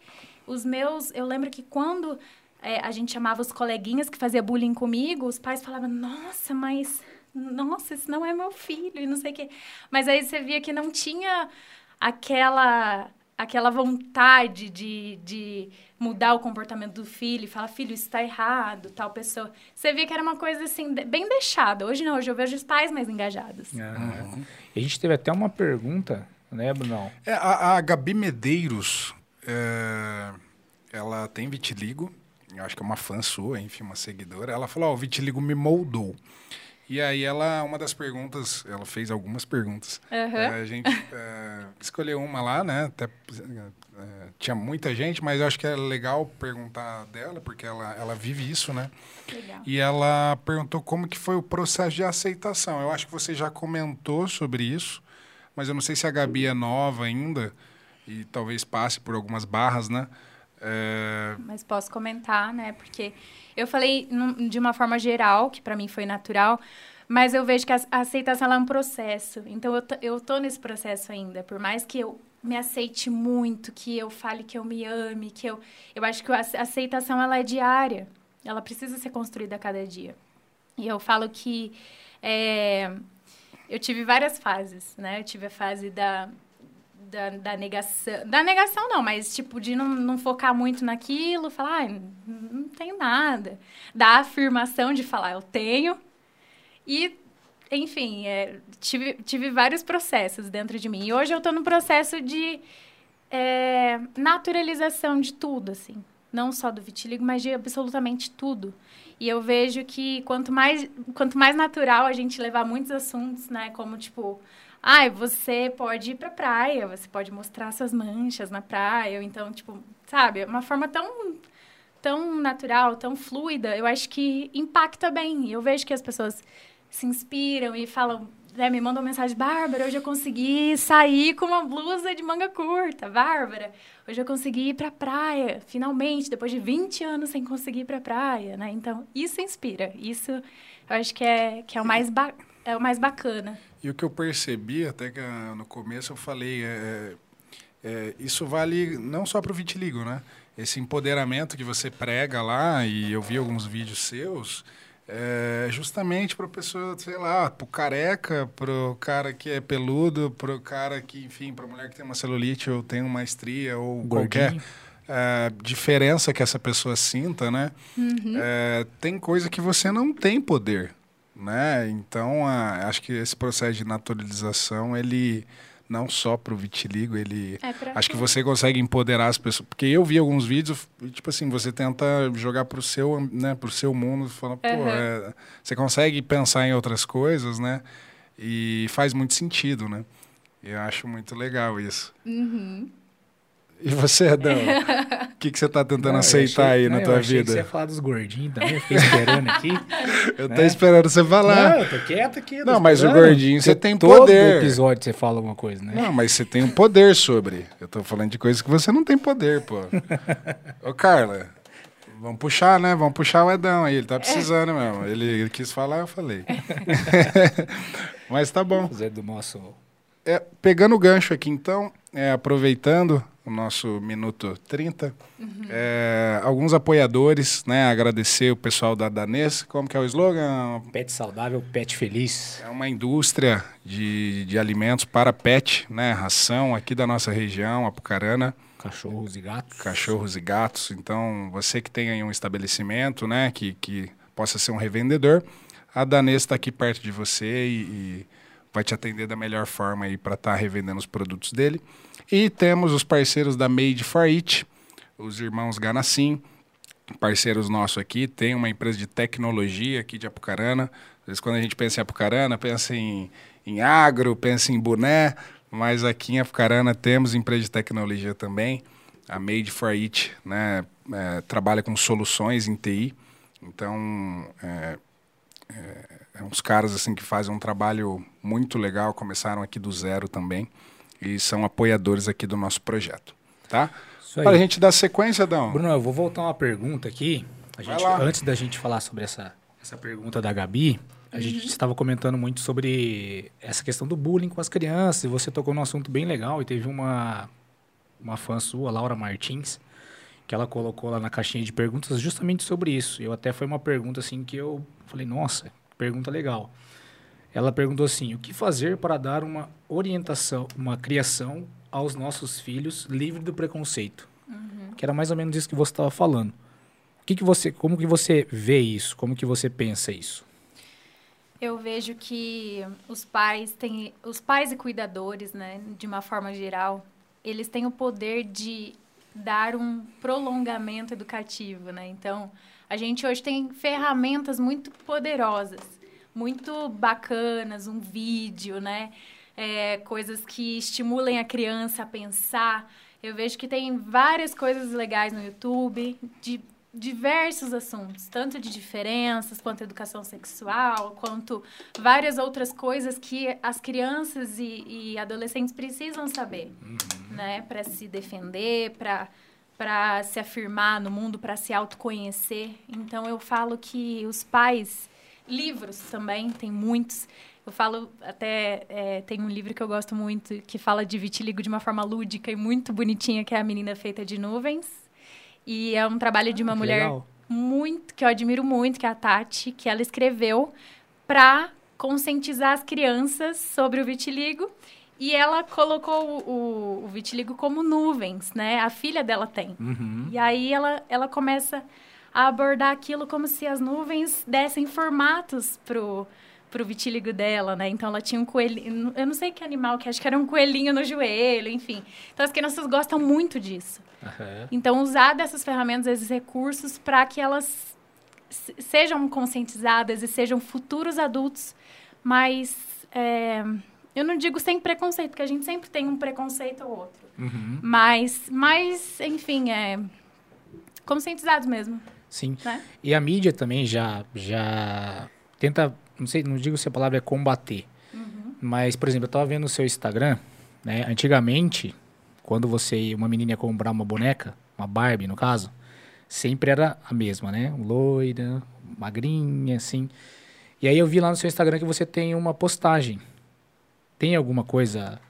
os meus, eu lembro que quando é, a gente chamava os coleguinhas que fazia bullying comigo, os pais falavam: "Nossa, mas nossa, esse não é meu filho, e não sei o quê. Mas aí você via que não tinha aquela aquela vontade de, de mudar o comportamento do filho e falar, filho, isso está errado, tal pessoa. Você via que era uma coisa assim, bem deixada. Hoje não, hoje eu vejo os pais mais engajados. Uhum. A gente teve até uma pergunta, né, Bruno? É, a, a Gabi Medeiros, é, ela tem vitiligo, eu acho que é uma fã sua, enfim, uma seguidora. Ela falou, ó, oh, o vitiligo me moldou. E aí ela, uma das perguntas, ela fez algumas perguntas. Uhum. A gente é, escolheu uma lá, né? Até, é, tinha muita gente, mas eu acho que é legal perguntar dela, porque ela, ela vive isso, né? Legal. E ela perguntou como que foi o processo de aceitação. Eu acho que você já comentou sobre isso, mas eu não sei se a Gabi é nova ainda e talvez passe por algumas barras, né? É, Mas posso comentar, né? Porque eu falei de uma forma geral, que para mim foi natural, mas eu vejo que a aceitação é um processo. Então eu eu tô nesse processo ainda. Por mais que eu me aceite muito, que eu fale que eu me ame, que eu. Eu acho que a ace- aceitação ela é diária. Ela precisa ser construída a cada dia. E eu falo que é, eu tive várias fases, né? Eu tive a fase da, da, da negação. Da negação, não, mas tipo, de não, não focar muito naquilo, falar, ah, não, tenho nada. Da afirmação de falar, eu tenho. E, enfim, é, tive, tive vários processos dentro de mim. E hoje eu tô no processo de é, naturalização de tudo, assim. Não só do vitiligo, mas de absolutamente tudo. E eu vejo que quanto mais, quanto mais natural a gente levar muitos assuntos, né? Como, tipo, ai, você pode ir pra praia, você pode mostrar suas manchas na praia. Ou então, tipo, sabe? Uma forma tão, tão natural, tão fluida, eu acho que impacta bem. Eu vejo que as pessoas se inspiram e falam, né, me mandam mensagem, Bárbara, hoje eu consegui sair com uma blusa de manga curta, Bárbara, hoje eu consegui ir pra praia, finalmente, depois de 20 anos sem conseguir ir pra praia, né? Então, isso inspira, isso eu acho que é, que é, o, mais é o mais bacana. E o que eu percebi, até que ah, no começo eu falei, é, é, isso vale não só para o vitiligo, né? Esse empoderamento que você prega lá, e eu vi alguns vídeos seus, é justamente para pessoa, sei lá, pro careca, pro cara que é peludo, pro cara que, enfim, pra mulher que tem uma celulite ou tem uma estria ou qualquer Gordinho. é, diferença que essa pessoa sinta, né? É, tem coisa que você não tem poder, né? Então, a- acho que esse processo de naturalização, ele não só para o vitiligo, ele É acho que você consegue empoderar as pessoas, porque eu vi alguns vídeos tipo assim, você tenta jogar pro seu, né, pro seu mundo, fala, pô, é, você consegue pensar em outras coisas, né? E faz muito sentido, né? Eu acho muito legal isso. Uhum. E você, Adão? O que, que você está tentando Não, aceitar achei- aí não, na eu tua vida? você ia falar dos gordinhos também, eu fiquei esperando aqui. Eu né? tô esperando você falar. Não, eu tô quieto aqui. Não, mas o esperando. gordinho você tem todo poder. episódio você fala alguma coisa, né? Não, mas você tem um poder sobre. Eu tô falando de coisas que você não tem poder, pô. Ô, Carla, vamos puxar, né? Vamos puxar o Edão aí. Ele tá precisando mesmo. Ele, ele quis falar, eu falei. mas tá bom. Fazer do nosso... É, pegando o gancho aqui, então, é, aproveitando o nosso minuto 30, é, alguns apoiadores, né? Agradecer o pessoal da Danês. Como que é o slogan? Pet saudável, pet feliz. É uma indústria de, de alimentos para pet, né? Ração aqui da nossa região, Apucarana, Cachorros e gatos. cachorros e gatos. Então, você que tem aí um estabelecimento, né? Que, que possa ser um revendedor, a Danês está aqui perto de você e, e vai te atender da melhor forma aí para estar revendendo os produtos dele. E temos os parceiros da Made for It, os irmãos Ganassim, parceiros nossos aqui, tem uma empresa de tecnologia aqui de Apucarana. Às vezes quando a gente pensa em Apucarana, pensa em, em agro, pensa em boné, mas aqui em Apucarana temos empresa de tecnologia também. A Made for It né, é, trabalha com soluções em TI. Então, é, é uns caras assim que fazem um trabalho muito legal, começaram aqui do zero também e são apoiadores aqui do nosso projeto, tá? Para a gente dar sequência, Dão. Bruno, eu vou voltar uma pergunta aqui. Gente, antes da gente falar sobre essa, essa pergunta da Gabi, a gente estava comentando muito sobre essa questão do bullying com as crianças. E você tocou num assunto bem legal e teve uma, uma fã sua, Laura Martins, que ela colocou lá na caixinha de perguntas justamente sobre isso. Eu até foi uma pergunta assim que eu falei, nossa, pergunta legal. Ela perguntou assim: o que fazer para dar uma orientação, uma criação aos nossos filhos livre do preconceito? Que era mais ou menos isso que você estava falando. O que, que você, como que você vê isso? Como que você pensa isso? Eu vejo que os pais têm, os pais e cuidadores, né, de uma forma geral, eles têm o poder de dar um prolongamento educativo, né? Então, a gente hoje tem ferramentas muito poderosas, muito bacanas, um vídeo, né? É, coisas que estimulem a criança a pensar. Eu vejo que tem várias coisas legais no YouTube de diversos assuntos, tanto de diferenças, quanto educação sexual, quanto várias outras coisas que as crianças e, e adolescentes precisam saber, uhum. né, para se defender, para para se afirmar no mundo, para se autoconhecer. Então eu falo que os pais, livros também, tem muitos. Eu falo até é, tem um livro que eu gosto muito que fala de vitiligo de uma forma lúdica e muito bonitinha, que é a menina feita de nuvens. E é um trabalho de uma ah, mulher legal. muito que eu admiro muito, que é a Tati, que ela escreveu para conscientizar as crianças sobre o vitiligo e ela colocou o, o, vitiligo como nuvens, né? A filha dela tem. Uhum. E aí ela, ela começa a abordar aquilo como se as nuvens dessem formatos pro, pro vitiligo dela, né? Então ela tinha um coelhinho, eu não sei que animal, que acho que era um coelhinho no joelho, enfim. Então as crianças gostam muito disso. Uhum. Então usar dessas ferramentas, esses recursos, para que elas sejam conscientizadas e sejam futuros adultos mais é, eu não digo sem preconceito, porque a gente sempre tem um preconceito ou outro. Uhum. Mas, mas, enfim, é conscientizados mesmo. Sim. Né? E a mídia também já, já tenta, não sei, não digo se a palavra é combater, uhum. mas, por exemplo, eu estava vendo o seu Instagram, né? Antigamente, quando você, uma menina ia comprar uma boneca, uma Barbie no caso, sempre era a mesma, né? Loira, magrinha, assim. E aí eu vi lá no seu Instagram que você tem uma postagem tem alguma coisa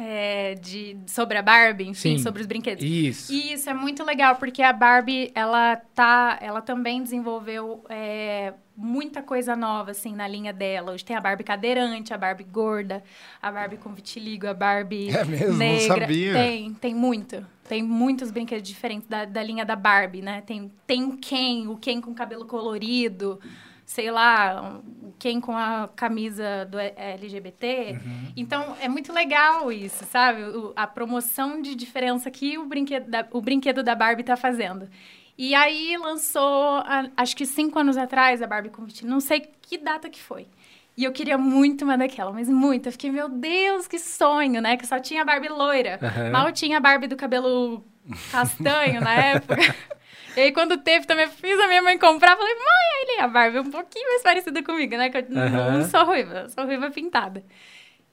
é, de, sobre a Barbie, enfim, Sim, sobre os brinquedos. Isso. Isso é muito legal, porque a Barbie, ela tá, ela também desenvolveu é, muita coisa nova, assim, na linha dela. Hoje tem a Barbie cadeirante, a Barbie gorda, a Barbie com vitiligo, a Barbie é mesmo, negra. Não sabia. Tem, tem muito. Tem muitos brinquedos diferentes da, da linha da Barbie, né? Tem, tem o Ken, o Ken com cabelo colorido sei lá, quem com a camisa do LGBT. Uhum. Então, é muito legal isso, sabe? O, a promoção de diferença que o brinquedo da, o brinquedo da Barbie está fazendo. E aí lançou, acho que cinco anos atrás, a Barbie com Não sei que data que foi. E eu queria muito uma daquela, mas muito. Eu fiquei, meu Deus, que sonho, né? Que só tinha a Barbie loira. Uhum. Mal tinha a Barbie do cabelo castanho na época. E aí, quando teve, também fiz a minha mãe comprar. Falei, mãe, ele, a Barbie é um pouquinho mais parecida comigo, né? Que eu uhum. não sou ruiva, sou ruiva pintada.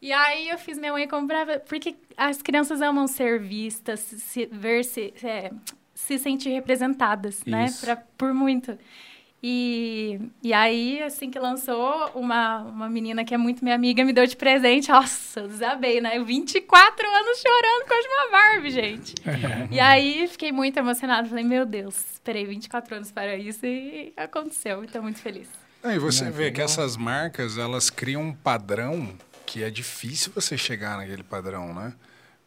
E aí, eu fiz minha mãe comprar, porque as crianças amam ser vistas, se, ver se, é, se sentir representadas, né? Isso. né? Pra, por muito. E, e aí, assim que lançou, uma, uma menina que é muito minha amiga me deu de presente. Nossa, eu desabei, né? 24 anos chorando com uma Barbie, gente. e aí, fiquei muito emocionada. Falei, meu Deus, esperei 24 anos para isso e aconteceu. Estou muito feliz. É, e você vê que essas marcas, elas criam um padrão que é difícil você chegar naquele padrão, né?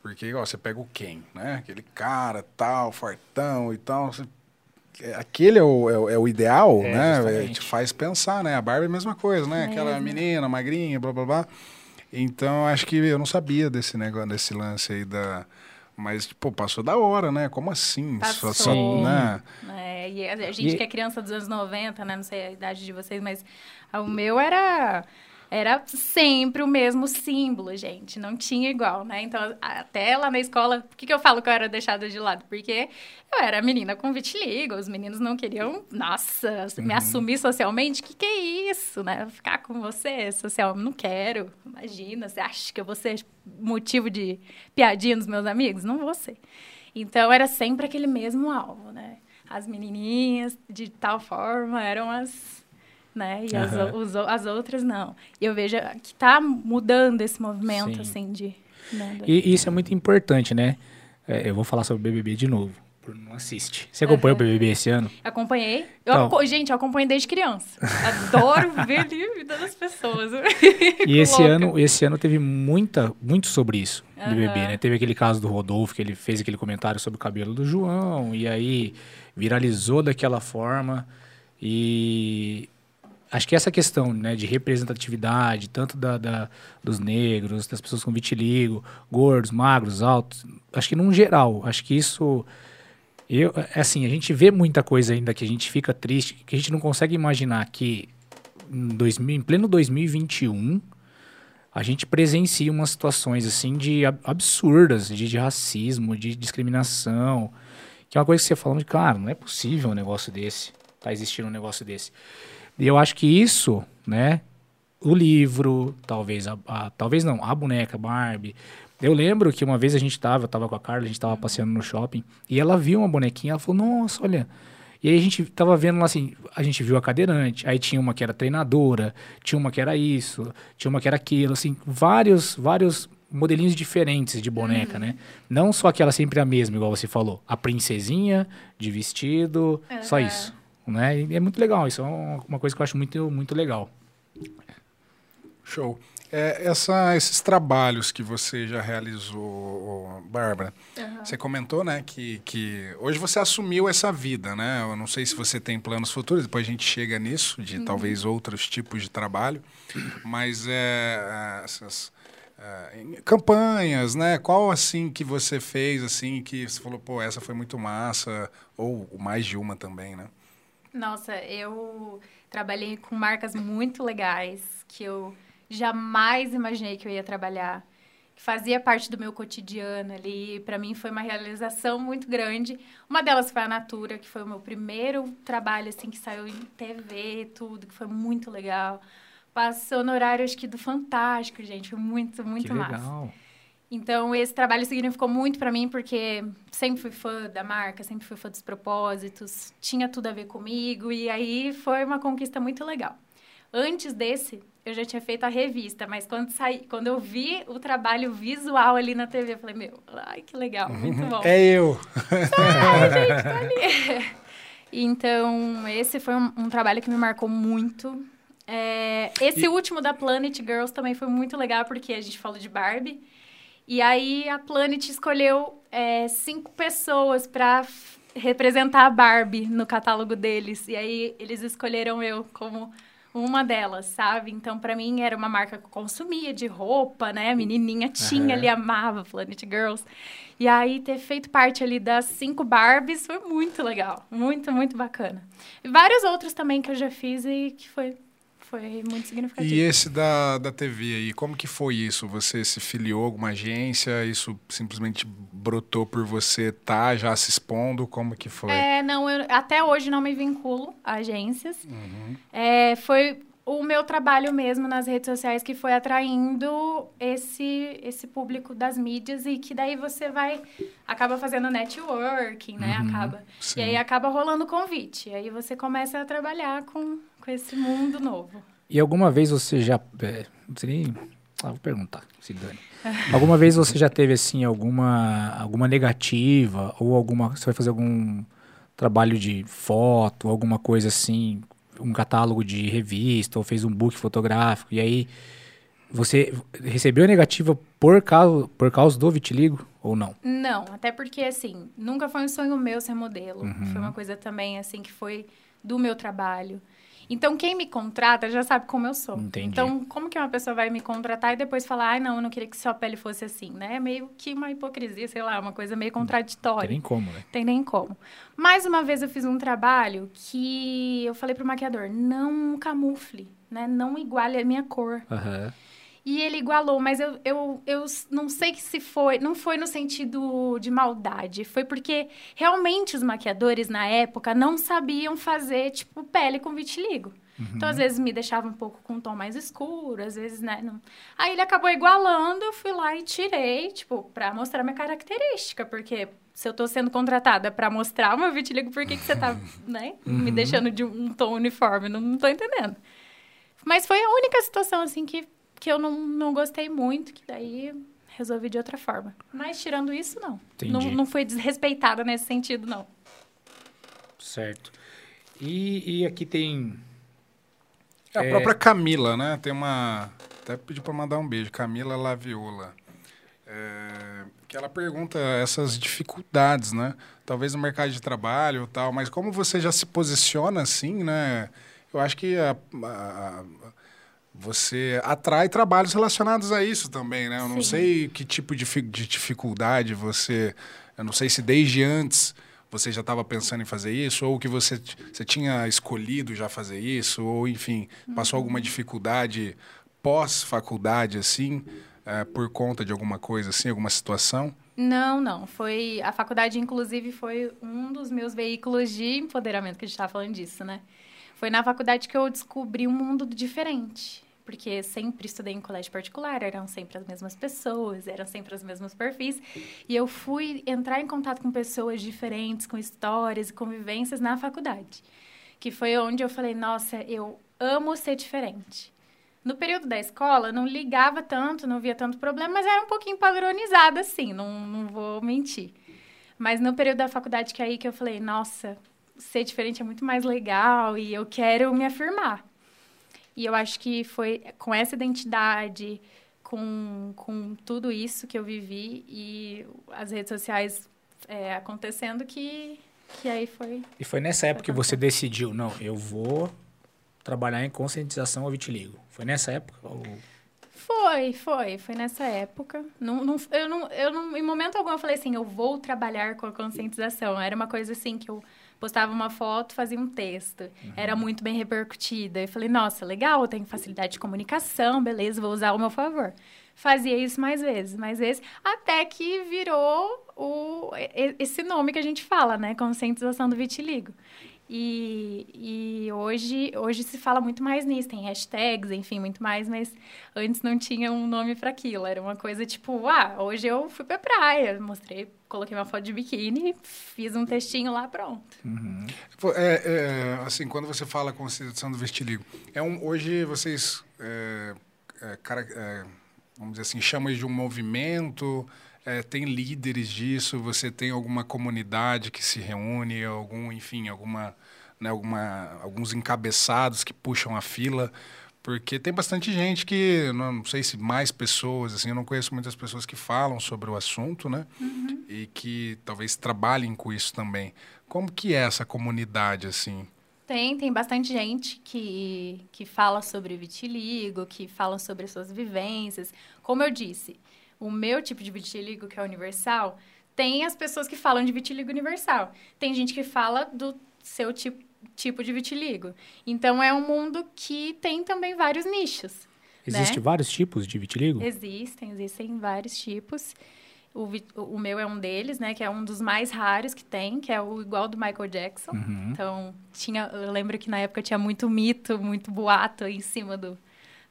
Porque, ó, você pega o Ken, né? Aquele cara, tal, fartão e tal. Você aquele é o, é o, é o ideal, é, né? Justamente. Te faz pensar, né? A Barbie é a mesma coisa, né? Aquela menina magrinha, blá blá blá. Então, acho que eu não sabia desse negócio, desse lance aí da. Mas, pô, passou da hora, né? Como assim? Passou. Só, só, né? É, e a gente e... que é criança dos anos 90, né? Não sei a idade de vocês, mas o meu era era sempre o mesmo símbolo, gente. Não tinha igual, né? Então, até lá na escola, por que, que eu falo que eu era deixada de lado? Porque eu era menina com vitiligo, os meninos não queriam, nossa, uhum. me assumir socialmente. O que, que é isso, né? Ficar com você social, não quero. Imagina, você acha que eu vou ser motivo de piadinha dos meus amigos? Não vou ser. Então, era sempre aquele mesmo alvo, né? As menininhas, de tal forma, eram as né? E uhum. as, os, as outras não. E eu vejo que está mudando esse movimento, Sim. assim, de... Né? E isso é muito importante, né? É, eu vou falar sobre o BBB de novo. Não assiste. Você acompanhou uhum. o BBB esse ano? Acompanhei. Eu, então, gente, eu acompanhei desde criança. Adoro ver a vida das pessoas. e esse ano, esse ano teve muita, muito sobre isso, uhum. BBB, né? Teve aquele caso do Rodolfo, que ele fez aquele comentário sobre o cabelo do João, e aí viralizou daquela forma. E acho que essa questão né, de representatividade, tanto da, da, dos negros, das pessoas com vitiligo, gordos, magros, altos, acho que num geral, acho que isso. Eu, é assim, a gente vê muita coisa ainda que a gente fica triste, que a gente não consegue imaginar que em, 2000, em pleno 2021, a gente presencia umas situações assim de absurdas, de, de racismo, de discriminação, que é uma coisa que você fala, cara, não é possível um negócio desse, tá existindo um negócio desse. E eu acho que isso, né, o livro, talvez a, a talvez não, a boneca Barbie, eu lembro que uma vez a gente tava, eu tava com a Carla, a gente tava passeando no shopping, e ela viu uma bonequinha, ela falou, nossa, olha. E aí a gente tava vendo lá assim, a gente viu a cadeirante, aí tinha uma que era treinadora, tinha uma que era isso, tinha uma que era aquilo, assim, vários, vários modelinhos diferentes de boneca, uhum. né? Não só aquela sempre a mesma, igual você falou, a princesinha de vestido, uhum. só isso, né? E é muito legal, isso é uma coisa que eu acho muito, muito legal. Show. É, essa, esses trabalhos que você já realizou, Bárbara, uhum. você comentou, né, que, que hoje você assumiu essa vida, né? Eu não sei se você tem planos futuros, depois a gente chega nisso, de uhum. talvez outros tipos de trabalho, mas é, essas é, campanhas, né? Qual assim que você fez, assim, que você falou, pô, essa foi muito massa, ou mais de uma também, né? Nossa, eu trabalhei com marcas muito legais que eu jamais imaginei que eu ia trabalhar, que fazia parte do meu cotidiano ali. Para mim foi uma realização muito grande. Uma delas foi a Natura, que foi o meu primeiro trabalho assim que saiu em TV, tudo, que foi muito legal. Passou no horário acho que do Fantástico, gente, foi muito, muito que massa. Legal. Então, esse trabalho significou muito para mim, porque sempre fui fã da marca, sempre fui fã dos propósitos, tinha tudo a ver comigo, e aí foi uma conquista muito legal. Antes desse, eu já tinha feito a revista, mas quando saí, quando eu vi o trabalho visual ali na TV, eu falei, meu, ai, que legal, muito bom. É eu. Ai, gente, tá ali. Então, esse foi um, um, trabalho que me marcou muito. É, esse e... último da Planet Girls também foi muito legal, porque a gente falou de Barbie. E aí a Planet escolheu é, cinco pessoas para representar a Barbie no catálogo deles. E aí eles escolheram eu como uma delas, sabe? Então, para mim, era uma marca que eu consumia de roupa, né? A menininha tinha uhum. ali, amava Planet Girls. E aí, ter feito parte ali das cinco Barbies foi muito legal. Muito, muito bacana. E vários outros também que eu já fiz e que foi foi muito significativo. E esse da, da TV aí, como que foi isso? Você se filiou a alguma agência? Isso simplesmente brotou por você estar tá já se expondo? Como que foi? É, não, eu até hoje não me vinculo a agências. Uhum. É, foi o meu trabalho mesmo nas redes sociais que foi atraindo esse esse público das mídias e que daí você vai acaba fazendo networking, né? Uhum, acaba. Sim. E aí acaba rolando convite. E aí você começa a trabalhar com com esse mundo novo. E alguma vez você já. É, não sei nem. Ah, vou perguntar, se dane. alguma vez você já teve, assim, alguma, alguma negativa? Ou alguma. Você vai fazer algum trabalho de foto, alguma coisa assim, um catálogo de revista, ou fez um book fotográfico, e aí você recebeu a negativa por causa, por causa do vitiligo ou não? Não, até porque, assim, nunca foi um sonho meu ser modelo. Uhum. Foi uma coisa também, assim, que foi do meu trabalho. Então, quem me contrata já sabe como eu sou. Entendi. Então, como que uma pessoa vai me contratar e depois falar, ai, não, eu não queria que sua pele fosse assim, né? É meio que uma hipocrisia, sei lá, uma coisa meio contraditória. Tem nem como, né? Tem nem como. Mais uma vez, eu fiz um trabalho que eu falei pro maquiador, não camufle, né? Não iguale a minha cor. Aham. Uhum. E ele igualou, mas eu, eu, eu não sei se foi, não foi no sentido de maldade, foi porque realmente os maquiadores na época não sabiam fazer, tipo, pele com vitiligo. Uhum. Então, às vezes, me deixava um pouco com um tom mais escuro, às vezes, né? Não... Aí ele acabou igualando, eu fui lá e tirei, tipo, pra mostrar minha característica, porque se eu tô sendo contratada para mostrar o meu vitiligo, por que, que você tá, né, uhum. me deixando de um tom uniforme? Não, não tô entendendo. Mas foi a única situação, assim, que que eu não, não gostei muito, que daí resolvi de outra forma. Mas tirando isso, não. Não, não foi desrespeitada nesse sentido, não. Certo. E, e aqui tem. É a é... própria Camila, né? Tem uma. Até pedi para mandar um beijo. Camila Laviola. É... Que ela pergunta essas dificuldades, né? Talvez no mercado de trabalho e tal, mas como você já se posiciona assim, né? Eu acho que a, a, você atrai trabalhos relacionados a isso também, né? Eu Sim. não sei que tipo de, de dificuldade você. Eu não sei se desde antes você já estava pensando em fazer isso, ou que você, você tinha escolhido já fazer isso, ou enfim, passou uhum. alguma dificuldade pós-faculdade, assim, é, por conta de alguma coisa, assim, alguma situação? Não, não. Foi a faculdade, inclusive, foi um dos meus veículos de empoderamento que a gente estava falando disso, né? Foi na faculdade que eu descobri um mundo diferente porque sempre estudei em colégio particular, eram sempre as mesmas pessoas, eram sempre os mesmos perfis. E eu fui entrar em contato com pessoas diferentes, com histórias e convivências na faculdade. Que foi onde eu falei, nossa, eu amo ser diferente. No período da escola, não ligava tanto, não via tanto problema, mas era um pouquinho padronizada, assim, não, não vou mentir. Mas no período da faculdade, que é aí que eu falei, nossa, ser diferente é muito mais legal e eu quero me afirmar. E eu acho que foi com essa identidade, com, com tudo isso que eu vivi e as redes sociais é, acontecendo que, que aí foi. E foi nessa época que você decidiu, não, eu vou trabalhar em conscientização ao vitiligo. Foi nessa época? Ou... Foi, foi, foi nessa época. Não, não, eu não, eu não, em momento algum eu falei assim, eu vou trabalhar com a conscientização. Era uma coisa assim que eu postava uma foto, fazia um texto. Uhum. Era muito bem repercutida. Eu falei, nossa, legal, eu tenho facilidade de comunicação, beleza, vou usar ao meu favor. Fazia isso mais vezes, mais vezes, até que virou o, esse nome que a gente fala, né? Conscientização do vitiligo. E, e hoje, hoje se fala muito mais nisso, tem hashtags, enfim, muito mais, mas antes não tinha um nome para aquilo. Era uma coisa tipo, ah, hoje eu fui pra praia, mostrei, coloquei uma foto de biquíni, fiz um textinho lá, pronto. Uhum. É, é, assim, quando você fala com a consideração do vestiligo, é um, hoje vocês, é, é cara, é, vamos dizer assim, chamam de um movimento é, tem líderes disso? Você tem alguma comunidade que se reúne, algum, enfim, alguma, né, alguma, alguns encabeçados que puxam a fila? Porque tem bastante gente que, não sei se mais pessoas, assim, eu não conheço muitas pessoas que falam sobre o assunto, né? Uhum. E que talvez trabalhem com isso também. Como que é essa comunidade, assim? Tem, tem bastante gente que, que fala sobre vitiligo, que fala sobre suas vivências. Como eu disse, o meu tipo de vitiligo, que é universal, tem as pessoas que falam de vitiligo universal. Tem gente que fala do seu tipo, tipo de vitiligo. Então, é um mundo que tem também vários nichos. Existem né? vários tipos de vitiligo? Existem, existem vários tipos. O, o meu é um deles, né? Que é um dos mais raros que tem, que é o igual do Michael Jackson. Uhum. Então, tinha, eu lembro que na época tinha muito mito, muito boato em cima do,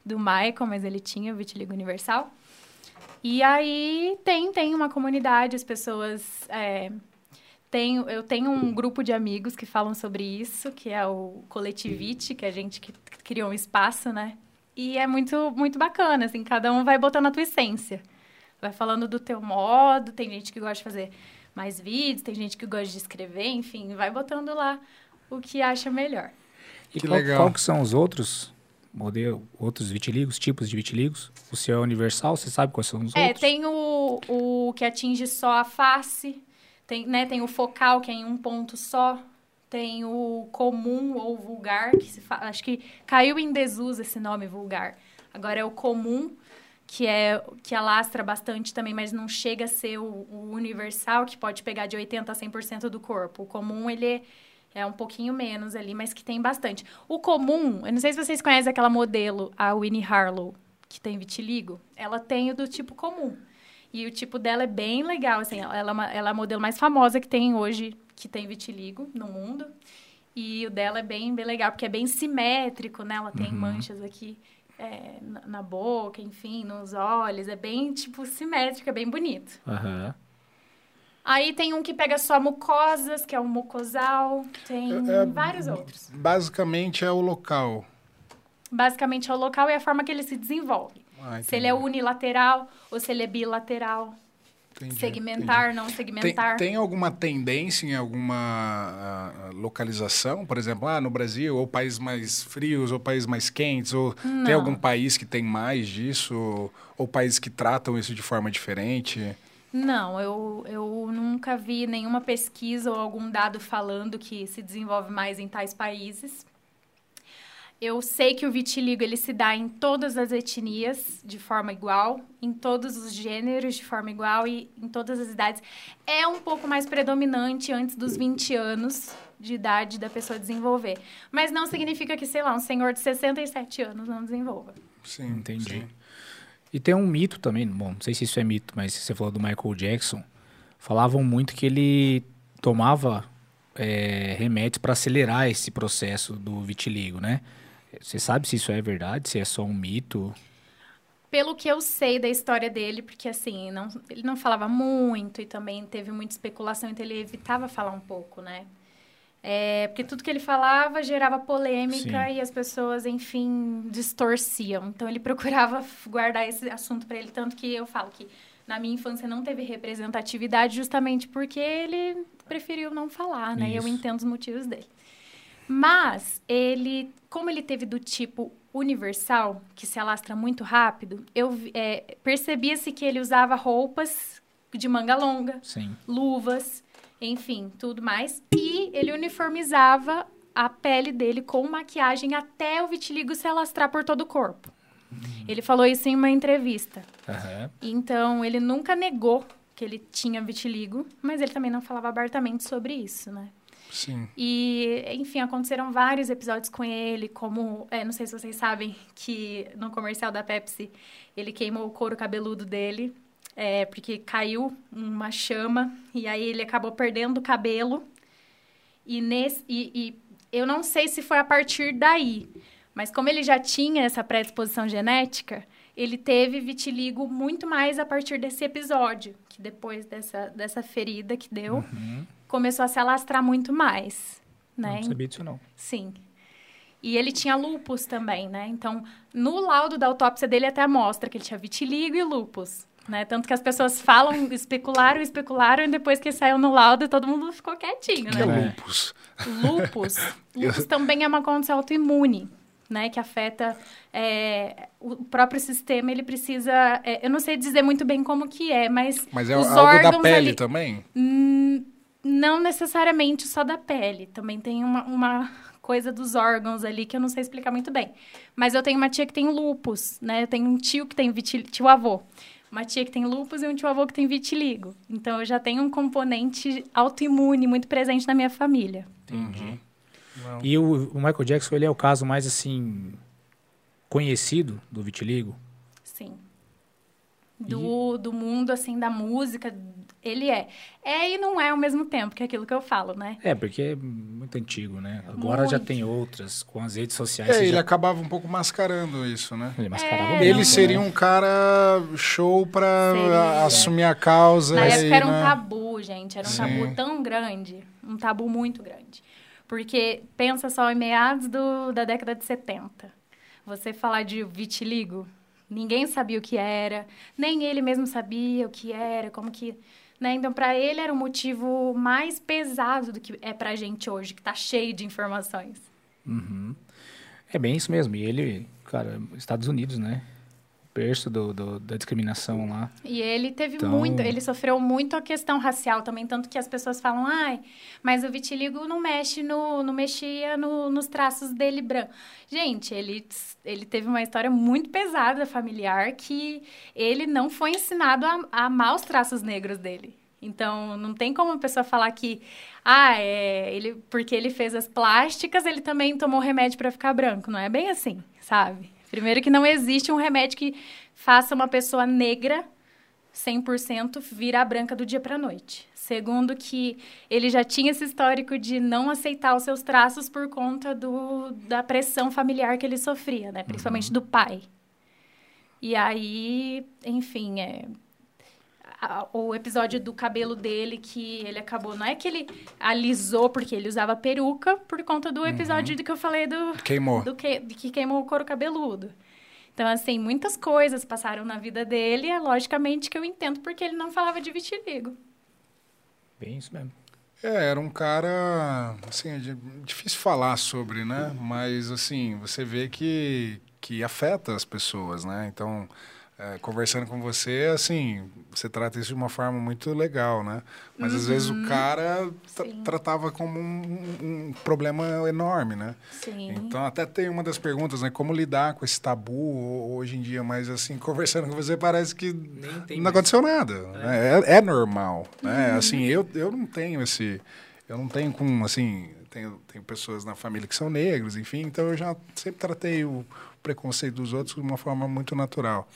do Michael, mas ele tinha o vitiligo universal. E aí tem, tem uma comunidade, as pessoas. É, tem, eu tenho um grupo de amigos que falam sobre isso, que é o Coletivite, que é a gente que criou um espaço, né? E é muito, muito bacana, assim, cada um vai botando a tua essência. Vai falando do teu modo, tem gente que gosta de fazer mais vídeos, tem gente que gosta de escrever, enfim, vai botando lá o que acha melhor. E que qual, legal. qual que são os outros modelo, outros vitiligos, tipos de vitiligos. O seu é universal, você sabe quais são os é, outros? É, tem o, o que atinge só a face, tem, né, tem o focal, que é em um ponto só, tem o comum ou vulgar, que se fala, acho que caiu em desuso esse nome vulgar. Agora é o comum, que é que alastra bastante também, mas não chega a ser o, o universal, que pode pegar de 80 a 100% do corpo. O comum, ele é um pouquinho menos ali, mas que tem bastante. O comum, eu não sei se vocês conhecem aquela modelo, a Winnie Harlow, que tem vitiligo. Ela tem o do tipo comum. E o tipo dela é bem legal, assim, ela é, uma, ela é a modelo mais famosa que tem hoje, que tem vitiligo no mundo. E o dela é bem, bem legal, porque é bem simétrico, né? Ela tem uhum. manchas aqui é, na, na, boca, enfim, nos olhos. É bem, tipo, simétrico, é bem bonito. Aham. Uhum. Aí tem um que pega só mucosas, que é o mucosal. Tem é, é, vários outros. Basicamente é o local. Basicamente é o local e a forma que ele se desenvolve. Ah, se ele é unilateral ou se ele é bilateral. Entendi, segmentar, entendi. não segmentar. Tem, tem, alguma tendência em alguma uh, localização? Por exemplo, ah, no Brasil, ou países mais frios, ou países mais quentes? Ou não. tem algum país que tem mais disso? Ou, ou países que tratam isso de forma diferente? Não, eu, eu nunca vi nenhuma pesquisa ou algum dado falando que se desenvolve mais em tais países. Eu sei que o vitiligo ele se dá em todas as etnias de forma igual, em todos os gêneros de forma igual e em todas as idades. É um pouco mais predominante antes dos 20 anos de idade da pessoa desenvolver. Mas não significa que, sei lá, um senhor de 67 anos não desenvolva. Sim, Entendi. sim. E tem um mito também, bom, não sei se isso é mito, mas você falou do Michael Jackson. Falavam muito que ele tomava é, remédios para acelerar esse processo do vitiligo, né? Você sabe se isso é verdade, se é só um mito? Pelo que eu sei da história dele, porque assim, não, ele não falava muito e também teve muita especulação, então ele evitava falar um pouco, né? É, porque tudo que ele falava gerava polêmica Sim. e as pessoas, enfim, distorciam. Então ele procurava guardar esse assunto para ele, tanto que eu falo que na minha infância não teve representatividade justamente porque ele preferiu não falar, né? E eu Isso. entendo os motivos dele. Mas ele, como ele teve do tipo universal, que se alastra muito rápido, eu é, percebia-se que ele usava roupas de manga longa, Sim. luvas, enfim, tudo mais. E ele uniformizava a pele dele com maquiagem até o vitiligo se alastrar por todo o corpo. Ele falou isso em uma entrevista. Aham. Então, ele nunca negou que ele tinha vitiligo, mas ele também não falava abertamente sobre isso, né? Sim. E, enfim, aconteceram vários episódios com ele, como, é, não sei se vocês sabem, que no comercial da Pepsi, ele queimou o couro cabeludo dele, é, porque caiu uma chama, e aí ele acabou perdendo o cabelo. E, nesse, e, e eu não sei se foi a partir daí, mas como ele já tinha essa predisposição genética, ele teve vitiligo muito mais a partir desse episódio, que depois dessa, dessa ferida que deu, Uhum. começou a se alastrar muito mais, né? Não sabia disso, não. Sim. E ele tinha lupus também, né? Então, no laudo da autópsia dele até mostra que ele tinha vitiligo e lupus, né? Tanto que as pessoas falam, especularam, especularam, e depois que saiu no laudo, todo mundo ficou quietinho, Que é né? É. lupus. Lupus. Lupus também é uma condição autoimune, né? Que afeta é, o próprio sistema, ele precisa... é, eu não sei dizer muito bem como que é, mas, Mas é os algo da órgãos pele ali- também? Hum, não necessariamente só da pele. Também tem uma, uma coisa dos órgãos ali que eu não sei explicar muito bem. Mas eu tenho uma tia que tem lupus, né? Eu tenho um tio que tem vitiligo, tio avô. Uma tia que tem lupus e um tio avô que tem vitiligo. Então eu já tenho um componente autoimune muito presente na minha família. Entendi. Não. E o, o Michael Jackson, ele é o caso mais, assim, conhecido do vitiligo? Sim. Do, do mundo, assim, da música, ele é. É e não é ao mesmo tempo, que é aquilo que eu falo, né? É, porque é muito antigo, né? Agora já Muito. tem outras, com as redes sociais. É, ele já... acabava um pouco mascarando isso, né? Ele mascarava É, muito, Ele né? seria um cara show pra Seria. assumir a causa. Na época era um né? tabu, gente. Era um Sim. tabu tão grande. Um tabu muito grande. Porque, pensa só, em meados do, da década de 70. Você falar de vitiligo, ninguém sabia o que era. Nem ele mesmo sabia o que era, como que... Né? Então, para ele, era um motivo mais pesado do que é pra gente hoje, que tá cheio de informações. Uhum. É bem isso mesmo. E ele, cara, Estados Unidos, né? Berço do, do- da discriminação lá. E ele teve Então- muito, ele sofreu muito a questão racial também, tanto que as pessoas falam, ai, mas o vitiligo não mexe no, não mexia no- nos traços dele branco. Gente, ele, ele teve uma história muito pesada familiar que ele não foi ensinado a, a amar os traços negros dele. Então, não tem como a pessoa falar que, ah, é, ele, porque ele fez as plásticas, ele também tomou remédio para ficar branco. Não é bem assim, sabe? Primeiro que não existe um remédio que faça uma pessoa negra 100% virar branca do dia para noite. Segundo que ele já tinha esse histórico de não aceitar os seus traços por conta do, da pressão familiar que ele sofria, né? Principalmente do pai. E aí, enfim, é, a- o episódio do cabelo dele que ele acabou, não é que ele alisou porque ele usava peruca por conta do episódio do que eu falei do Queimou. do que, de que queimou o couro cabeludo. Então, assim, muitas coisas passaram na vida dele, é logicamente que eu entendo porque ele não falava de vitiligo. Bem isso mesmo. É, era um cara, assim, é di- difícil falar sobre, né? Mas, assim, você vê que, que afeta as pessoas, né? Então, é, conversando com você, assim, você trata isso de uma forma muito legal, né? Mas às vezes o Uhum. cara tratava como um, um problema enorme, né? Sim. Então até tem uma das perguntas, né? Como lidar com esse tabu ho- hoje em dia, mas assim, conversando com você parece que não mais. aconteceu nada. né? É, é normal, né? Uhum. Assim, eu, eu não tenho esse... Eu não tenho com, assim... Tenho, tenho pessoas na família que são negros, enfim, então eu já sempre tratei o preconceito dos outros de uma forma muito natural.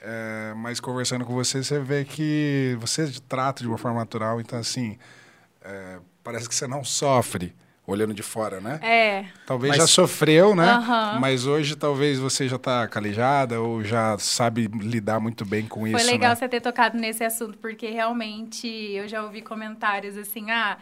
É, mas conversando com você, você vê que você trata de uma forma natural, então assim, é, parece que você não sofre olhando de fora, né? É, Talvez Mas- já sofreu, né? Aham. Mas hoje talvez você já está calejada ou já sabe lidar muito bem com foi isso, legal né? você ter tocado nesse assunto, porque realmente eu já ouvi comentários assim, ah,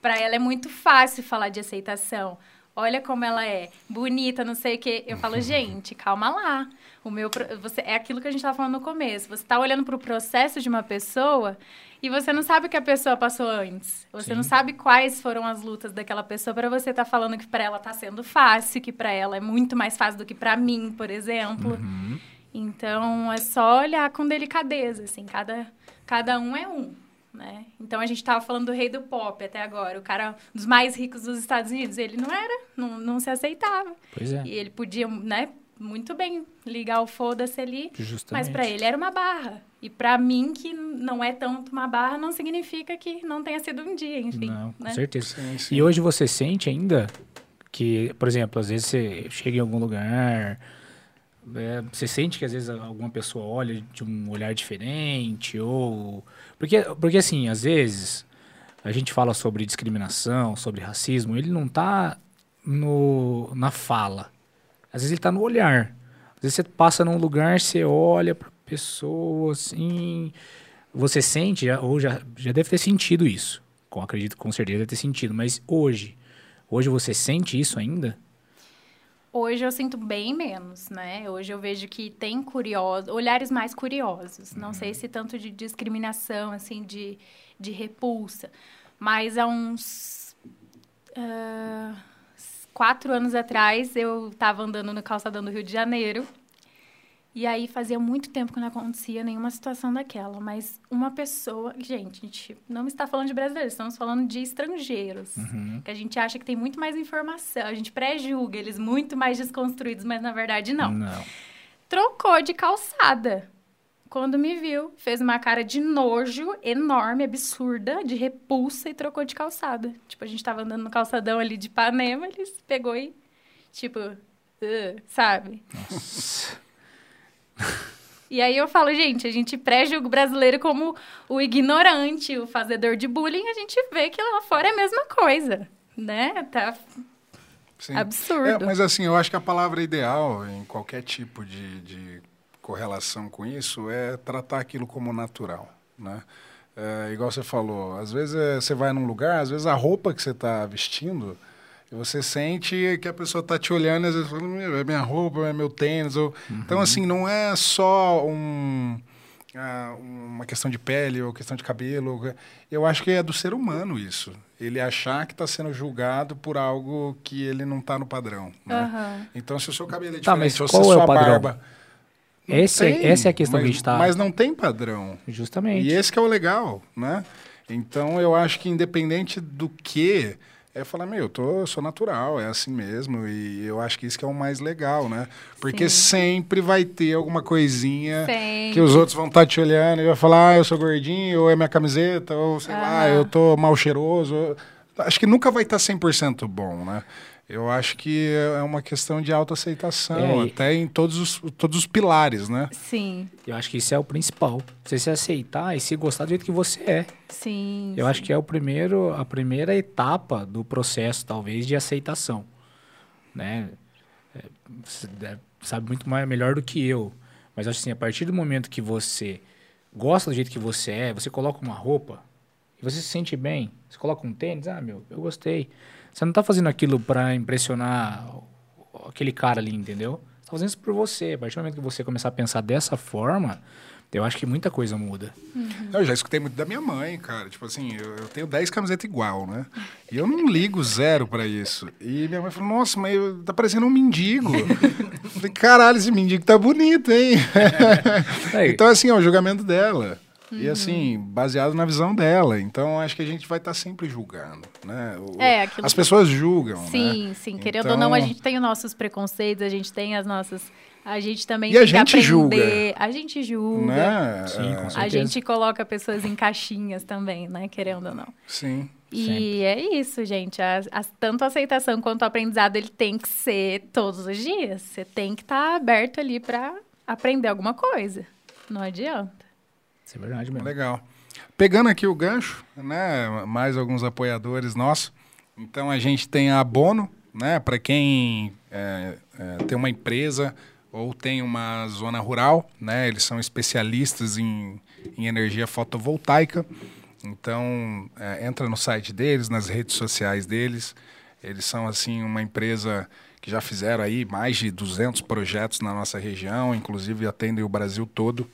pra ela é muito fácil falar de aceitação. Olha como ela é bonita, não sei o quê. Eu falo, gente, calma lá. O meu, você, é aquilo que a gente estava falando no começo. Você está olhando para o processo de uma pessoa e você não sabe o que a pessoa passou antes. Você Sim. não sabe quais foram as lutas daquela pessoa para você estar falando que para ela está sendo fácil, que para ela é muito mais fácil do que para mim, por exemplo. Uhum. Então é só olhar com delicadeza, assim, cada, cada um é um. Né? Então a gente estava falando do rei do pop até agora, o cara dos mais ricos dos Estados Unidos. Ele não era, não, não se aceitava. Pois é. E ele podia, né, muito bem ligar o foda-se ali, Justamente. mas para ele era uma barra. E para mim, que não é tanto uma barra, não significa que não tenha sido um dia, enfim. Não, com né? certeza. Sim, sim. E hoje você sente ainda que, por exemplo, às vezes você chega em algum lugar, é, você sente que às vezes alguma pessoa olha de um olhar diferente, ou. Porque, porque assim, às vezes a gente fala sobre discriminação, sobre racismo, ele não tá no, na fala. Às vezes ele tá no olhar. Às vezes você passa num lugar, você olha pra pessoa assim. Você sente, já- ou já, já deve ter sentido isso. Com, acredito com certeza deve ter sentido. Mas hoje, hoje você sente isso ainda? Hoje eu sinto bem menos, né? Hoje eu vejo que tem curiosos, olhares mais curiosos. Não sei se tanto de discriminação, assim, de, de repulsa. Mas há uns ah, quatro anos atrás, eu estava andando no calçadão do Rio de Janeiro. E aí fazia muito tempo que não acontecia nenhuma situação daquela. Mas uma pessoa... Gente, a gente não está falando de brasileiros, estamos falando de estrangeiros. Que a gente acha que tem muito mais informação. A gente pré-julga eles muito mais desconstruídos, mas na verdade não. Não. Trocou de calçada. Quando me viu, fez uma cara de nojo enorme, absurda, de repulsa e trocou de calçada. Tipo, a gente tava andando no calçadão ali de Ipanema, ele pegou e, tipo, "Ugh", sabe? Nossa. E aí eu falo, gente, a gente pré-julga o brasileiro como o ignorante, o fazedor de bullying, a gente vê que lá fora é a mesma coisa, né? Tá Sim. absurdo. É, mas assim, eu acho que a palavra ideal em qualquer tipo de, de correlação com isso é tratar aquilo como natural, né? É, igual você falou, às vezes é, você vai num lugar, às vezes a roupa que você está vestindo, você sente que a pessoa está te olhando, às vezes fala, "Meu, é minha roupa, é meu tênis. Ou... Então, assim, não é só um, ah, uma questão de pele ou questão de cabelo. Eu acho que é do ser humano isso. Ele achar que está sendo julgado por algo que ele não está no padrão. Né? Aham. Então, se o seu cabelo é Tá, diferente, mas ou se qual a é o sua padrão? barba... Esse é- tem, essa é a questão mas, que a gente tá- Mas não tem padrão. Justamente. E esse que é o legal, né? Então, eu acho que independente do que, é falar, meu, eu, tô, eu sou natural, é assim mesmo. E eu acho que isso que é o mais legal, né? Porque Sim. sempre vai ter alguma coisinha Sempre. que os outros vão estar te olhando e vai falar, ah, eu sou gordinho, ou é minha camiseta, ou sei lá, Aham. eu tô mal cheiroso. Acho que nunca vai estar 100% bom, né? Eu acho que é uma questão de autoaceitação, É, até em todos os, todos os pilares, né? Sim, Eu acho que isso é o principal. Você se aceitar e se gostar do jeito que você é. sim. Eu acho que é o primeiro, a primeira etapa do processo, talvez, de aceitação. Né? É, Você sabe muito mais, melhor do que eu. Mas acho assim, a partir do momento que você gosta do jeito que você é, você coloca uma roupa e você se sente bem, você coloca um tênis, ah, meu, eu gostei. Você não tá fazendo aquilo para impressionar aquele cara ali, entendeu? Você tá fazendo isso por você. A partir do momento que você começar a pensar dessa forma, Eu acho que muita coisa muda. Eu já escutei muito da minha mãe, cara. Tipo assim, eu, eu tenho 10 camisetas igual, né? E eu não ligo zero pra isso. E minha mãe falou, nossa, mas tá parecendo um mendigo. Eu falei, caralho, esse mendigo tá bonito, hein? Aí. então, assim, é o julgamento dela. E assim, baseado na visão dela. Então, acho que a gente vai estar sempre julgando, né? O- É, aquilo As pessoas julgam, Sim, né? sim. Querendo Então- ou não, a gente tem os nossos preconceitos, a gente tem as nossas. A gente também E a gente que aprender. julga. A gente julga. Né? Sim, É, com A certeza. gente coloca pessoas em caixinhas também, né? Querendo ou não. Sim. E Sempre. é isso, gente. A, a- tanto a aceitação quanto o aprendizado, ele tem que ser todos os dias. Você tem que estar aberto ali para aprender alguma coisa. Não adianta. Isso é verdade mesmo. Legal. Pegando aqui o gancho, né? Mais alguns apoiadores nossos. Então a gente tem a Bono, né? Para quem é, é, tem uma empresa ou tem uma zona rural, né? Eles são especialistas em, em energia fotovoltaica. Então é, entra no site deles, nas redes sociais deles. Eles são assim uma empresa que já fizeram aí mais de 200 projetos na nossa região, inclusive atendem o Brasil todo.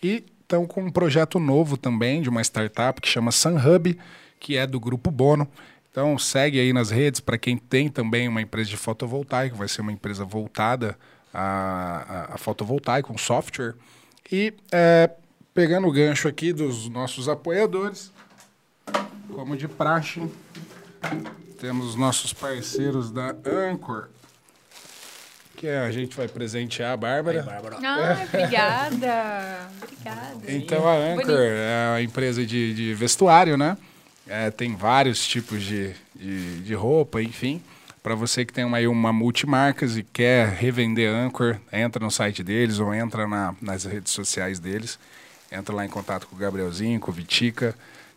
E estão com um projeto novo também de uma startup que chama SunHub, que é do grupo Bono. Então segue aí nas redes para quem tem também uma empresa de fotovoltaico, vai ser uma empresa voltada a, a, a fotovoltaico, um software. E é, pegando o gancho aqui dos nossos apoiadores, como de praxe, temos os nossos parceiros da Anchor, que a gente vai presentear a Bárbara. Ai, obrigada. Obrigada. Então a Anchor Bonito. é a empresa de, de vestuário, né? É, tem vários tipos de, de, de roupa, enfim. Para você que tem uma, aí uma multimarcas e quer revender Anchor, entra no site deles ou entra na- nas redes sociais deles. Entra lá em contato com o Gabrielzinho, com o Vitica,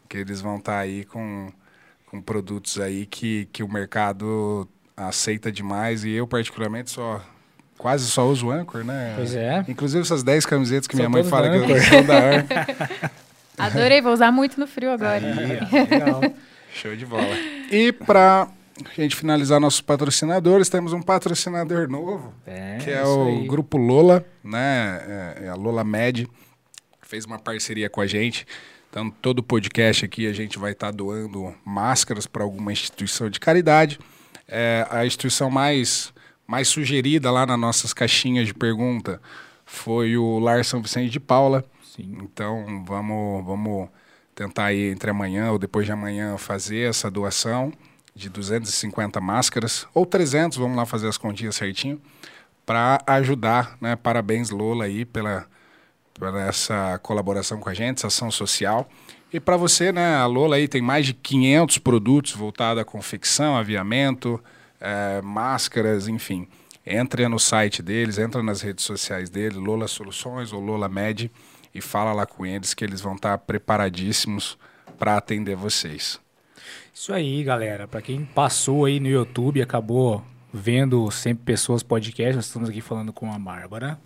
que eles vão estar aí com, com produtos aí que, que o mercado aceita demais. E eu, particularmente, só quase só uso Anchor, né? Pois é. Inclusive essas 10 camisetas que São minha mãe fala que eu sou da Anchor. Adorei, vou usar muito no frio agora. Aí, legal. Show de bola. E para a gente finalizar nossos patrocinadores, temos um patrocinador novo, É, que é o aí. Grupo Lola, né? É, é a Lola Med, que fez uma parceria com a gente. Então, todo podcast aqui a gente vai estar doando máscaras para alguma instituição de caridade. É, a instituição mais, mais sugerida lá nas nossas caixinhas de pergunta foi o Lar São Vicente de Paula. Sim. Então, vamos, vamos tentar aí entre amanhã ou depois de amanhã fazer essa doação de 250 máscaras ou 300, vamos lá fazer as continhas certinho, para ajudar, né? Parabéns Lola aí pela, pela essa colaboração com a gente, essa ação social. E para você, né, a Lola aí tem mais de 500 produtos voltados à confecção, aviamento, eh, máscaras, enfim. Entra no site deles, entra nas redes sociais deles, Lola Soluções ou Lola Med, e fala lá com eles que eles vão estar preparadíssimos para atender vocês. Isso aí, galera. Para quem passou aí no YouTube e acabou vendo sempre pessoas podcast, nós estamos aqui falando com a Bárbara.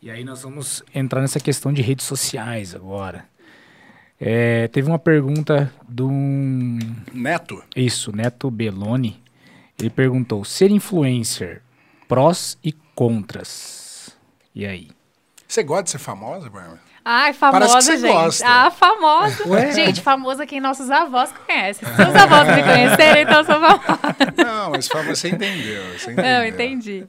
E aí nós vamos entrar nessa questão de redes sociais agora. É, teve uma pergunta de um. Neto, Isso, Neto Belloni. Ele perguntou: ser influencer, prós e contras. E aí? você gosta de ser famosa, Bárbara? Ai, Parece famosa, que gente. gosta. Ah, famosa. Ué? Gente, famosa quem nossos avós conhecem. Se seus avós me conhecerem, então eu sou famosa. Não, mas famosa você entendeu. Você entendeu. Não, entendi.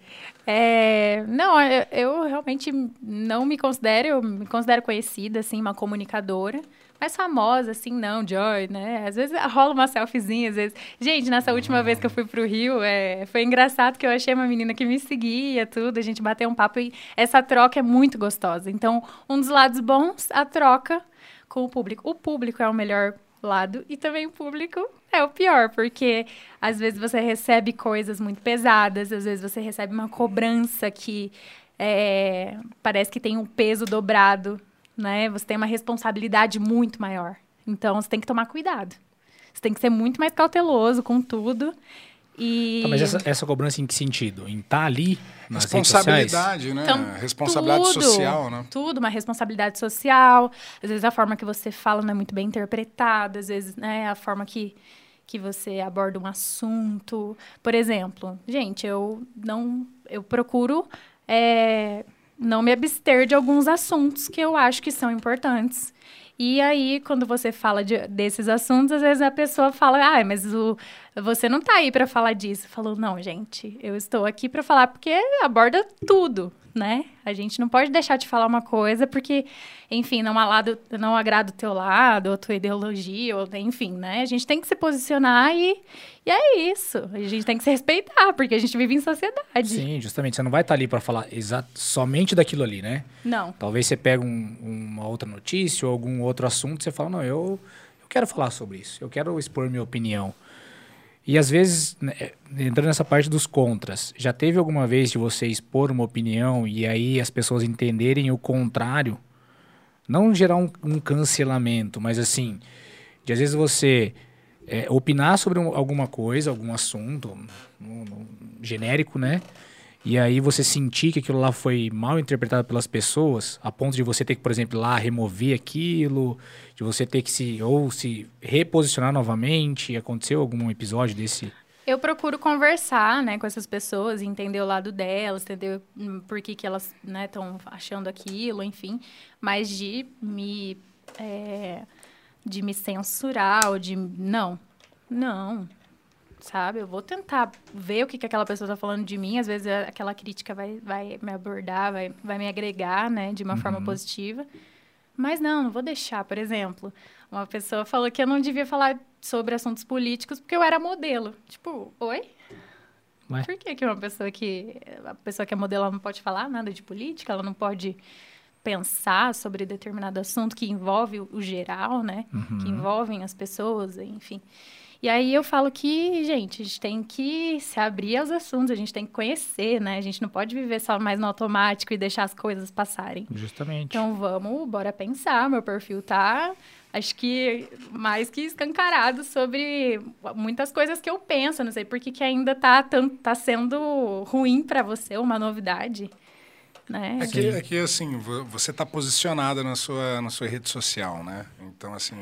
É, não, eu, eu realmente não me considero, eu me considero conhecida, assim, uma comunicadora. Mas famosa, assim, não, Joy, né? Às vezes rola uma selfiezinha, às vezes. Gente, nessa última vez que eu fui pro Rio, é, foi engraçado que eu achei uma menina que me seguia, tudo, a gente bateu um papo e essa troca é muito gostosa. Então, um dos lados bons, a troca com o público. O público é o melhor lado e também o público é o pior, porque às vezes você recebe coisas muito pesadas, às vezes você recebe uma cobrança que é, parece que tem um peso dobrado, né? Você tem uma responsabilidade muito maior. Então você tem que tomar cuidado. Você tem que ser muito mais cauteloso com tudo. E Tá, mas essa, essa cobrança em que sentido? Em estar ali nas redes sociais? Responsabilidade, né? Então, Responsabilidade tudo, social, né? Tudo, uma responsabilidade social. Às vezes a forma que você fala não é muito bem interpretada, às vezes, né, a forma que, que você aborda um assunto. Por exemplo, gente, eu não. Eu procuro é, não me abster de alguns assuntos que eu acho que são importantes. E aí, quando você fala de, desses assuntos, às vezes a pessoa fala, ah, mas o, você não tá aí para falar disso. Falou, não, gente, eu estou aqui para falar porque aborda tudo, né? A gente não pode deixar de falar uma coisa porque, enfim, não, lado, não agrada o teu lado, ou tua ideologia, ou enfim, né? A gente tem que se posicionar e, e é isso. A gente tem que se respeitar, porque a gente vive em sociedade. Sim, justamente. Você não vai estar ali para falar somente daquilo ali, né? Não. Talvez você pegue um, uma outra notícia ou algum outro assunto e você fala, não, eu, eu quero falar sobre isso, eu quero expor minha opinião. E às vezes, né, entrando nessa parte dos contras, já teve alguma vez de você expor uma opinião e aí as pessoas entenderem o contrário? Não gerar um, um cancelamento, mas assim, de às vezes você é, opinar sobre um, alguma coisa, algum assunto no, genérico, né? E aí você sentir que aquilo lá foi mal interpretado pelas pessoas, a ponto de você ter que, por exemplo, lá remover aquilo, de você ter que se ou se reposicionar novamente. Aconteceu algum episódio desse? Eu procuro conversar, né, com essas pessoas, entender o lado delas, entender hum, por que, que elas, estão né, achando aquilo, enfim. Mas de me é, de me censurar ou de não, não, sabe? Eu vou tentar ver o que, que aquela pessoa está falando de mim. Às vezes é, aquela crítica vai, vai me abordar, vai, vai me agregar, né? De uma uhum. forma positiva. Mas não, não vou deixar. Por exemplo, uma pessoa falou que eu não devia falar sobre assuntos políticos porque eu era modelo. Tipo, oi? Ué? Por que, que uma pessoa que... A pessoa que é modelo não pode falar nada de política? Ela não pode pensar sobre determinado assunto que envolve o geral, né? Uhum. Que envolvem as pessoas, enfim. E aí eu falo que, gente, a gente tem que se abrir aos assuntos, a gente tem que conhecer, né? A gente não pode viver só mais no automático e deixar as coisas passarem. Justamente. Então vamos, bora pensar. Meu perfil tá, acho que mais que escancarado sobre muitas coisas que eu penso. Não sei por que, que ainda tá, tá sendo ruim para você, uma novidade. Né? É, que, é que, assim, você está posicionada na sua, na sua rede social, né? Então, assim,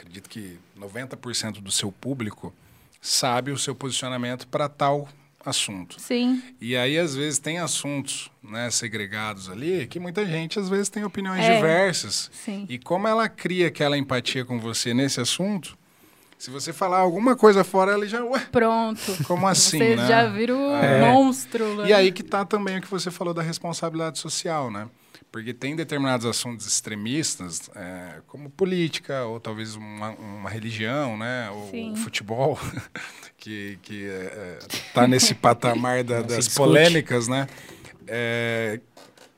acredito que 90% do seu público sabe o seu posicionamento para tal assunto. Sim. E aí, às vezes, tem assuntos né, segregados ali que muita gente, às vezes, tem opiniões é. diversas. Sim. E como ela cria aquela empatia com você nesse assunto, se você falar alguma coisa fora, ela já. Ué, Pronto. Como assim? Você né? já vira o é. monstro. Né? E aí que tá também o que você falou da responsabilidade social, né? Porque tem determinados assuntos extremistas, é, como política, ou talvez uma, uma religião, né? Ou, futebol, que está é, é, tá nesse patamar da, das polêmicas, né? É,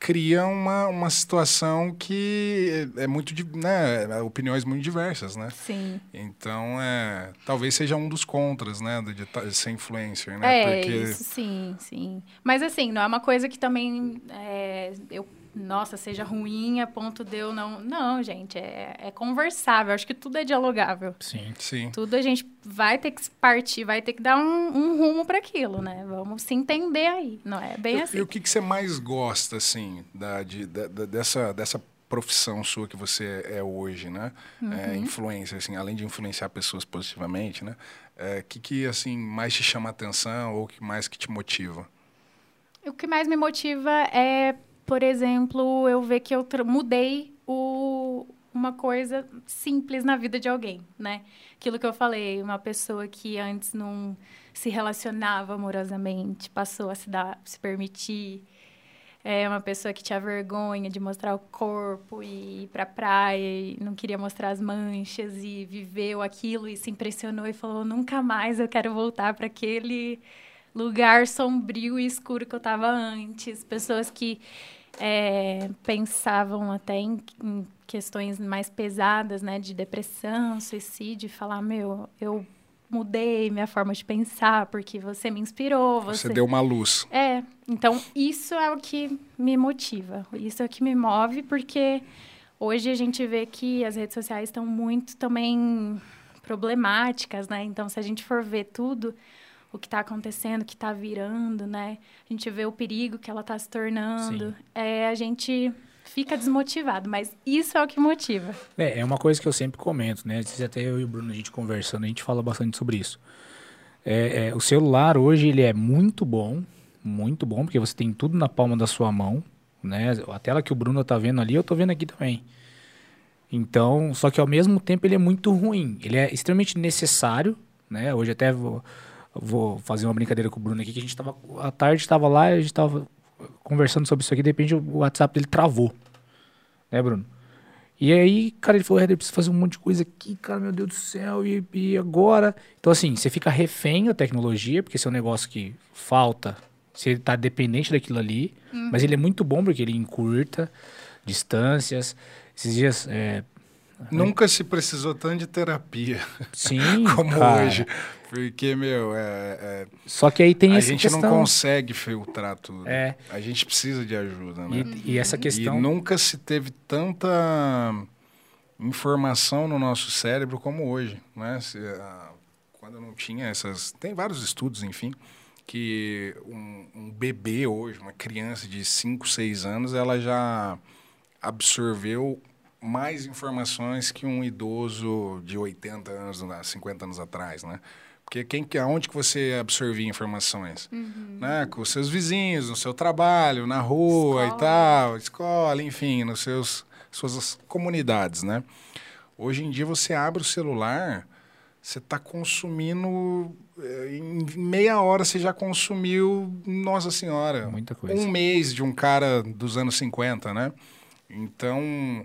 cria uma, uma situação que é muito né? Opiniões muito diversas né? Sim. Então é talvez seja um dos contras né? De, de ser influencer né? É Porque... isso sim sim. Mas assim não é uma coisa que também é, eu nossa, seja ruim a ponto de eu não. Não, gente, é, é conversável. Acho que tudo é dialogável. Sim, sim. Tudo a gente vai ter que partir, vai ter que dar um, um rumo para aquilo, né? Vamos se entender aí. Não é bem e, assim. E o que, que você mais gosta, assim, da, de, da, dessa, dessa profissão sua que você é hoje, né? É, uhum. É, influência, assim, além de influenciar pessoas positivamente, né? O é, que, que, assim, mais te chama a atenção ou o que mais que te motiva? O que mais me motiva é por exemplo, eu ver que eu mudei o, uma coisa simples na vida de alguém, né? Aquilo que eu falei, uma pessoa que antes não se relacionava amorosamente, passou a se dar, se permitir. É uma pessoa que tinha vergonha de mostrar o corpo e ir pra praia e não queria mostrar as manchas e viveu aquilo e se impressionou e falou: nunca mais eu quero voltar para aquele lugar sombrio e escuro que eu estava antes. Pessoas que é, pensavam até em, em, questões mais pesadas, né, de depressão, suicídio, falar, meu, eu mudei minha forma de pensar porque você me inspirou. Você, você deu uma luz. É, então isso é o que me motiva, isso é o que me move, porque hoje a gente vê que as redes sociais estão muito também problemáticas, né? Então, se a gente for ver tudo, o que está acontecendo, o que está virando, né? A gente vê o perigo que ela está se tornando. É, a gente fica desmotivado, mas isso é o que motiva. É, é uma coisa que eu sempre comento, né? Até eu e o Bruno, a gente conversando, a gente fala bastante sobre isso. É, é, o celular hoje, ele é muito bom, muito bom, porque você tem tudo na palma da sua mão. né? A tela que o Bruno tá vendo ali, eu tô vendo aqui também. Então, só que ao mesmo tempo ele é muito ruim. Ele é extremamente necessário, né? Hoje até vou, vou fazer uma brincadeira com o Bruno aqui, que a gente tava, à tarde estava lá, a gente tava conversando sobre isso aqui, de repente o WhatsApp dele travou. Né, Bruno? E aí, cara, ele falou, Éder, preciso fazer um monte de coisa aqui, cara, meu Deus do céu, e, e agora? Então, assim, você fica refém da tecnologia, porque esse é um negócio que falta, você tá dependente daquilo ali, uhum. mas ele é muito bom porque ele encurta distâncias. Esses dias, é, Nunca se precisou tanto de terapia. Sim. como cara. hoje. Porque, meu, é, é, Só que aí tem a essa gente questão. não consegue filtrar tudo. É. A gente precisa de ajuda, né? E, e essa questão. E nunca se teve tanta informação no nosso cérebro como hoje, né? Se, ah, quando não tinha essas... Tem vários estudos, enfim, que um, um bebê hoje, uma criança de 5, 6 anos, ela já absorveu mais informações que um idoso de 80 anos, 50 anos atrás, né? Porque quem, aonde que você absorvia informações? Uhum. Né? Com os seus vizinhos, no seu trabalho, na rua escola. e tal, escola, enfim, nos seus suas comunidades, né? Hoje em dia você abre o celular, você está consumindo eh, em meia hora você já consumiu, nossa senhora, muita coisa. Um mês de um cara dos anos 50, né? Então,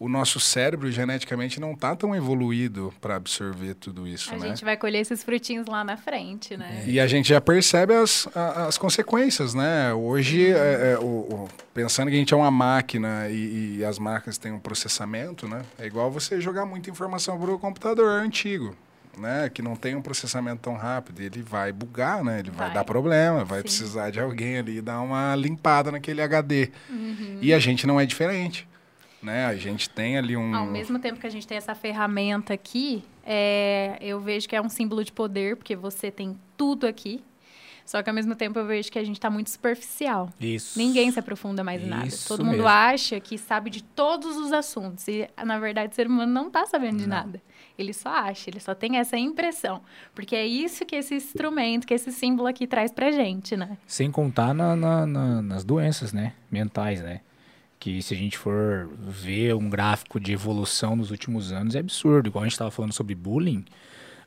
o nosso cérebro geneticamente não está tão evoluído para absorver tudo isso, a né? Gente vai colher esses frutinhos lá na frente, né? E a gente já percebe as, as consequências, né? Hoje, é, é, o, o, pensando que a gente é uma máquina e, e, as máquinas têm um processamento, né? É igual você jogar muita informação para o computador antigo. Né, que não tem um processamento tão rápido, ele vai bugar, né? Ele vai, vai dar problema, vai Sim. precisar de alguém ali dar uma limpada naquele HD. Uhum. E a gente não é diferente né? A gente tem ali um. Ao mesmo tempo que a gente tem essa ferramenta aqui, é, eu vejo que é um símbolo de poder, porque você tem tudo aqui. Só que ao mesmo tempo eu vejo que a gente está muito superficial. Isso. Ninguém se aprofunda mais em nada. Todo mundo mesmo. acha que sabe de todos os assuntos. E, na verdade, o ser humano não está sabendo de Não. nada. Ele só acha, ele só tem essa impressão. Porque é isso que esse instrumento, que esse símbolo aqui traz pra gente, né? Sem contar na- na- na- nas doenças, né? Mentais, né? Que se a gente for ver um gráfico de evolução nos últimos anos, é absurdo. Igual a gente estava falando sobre bullying,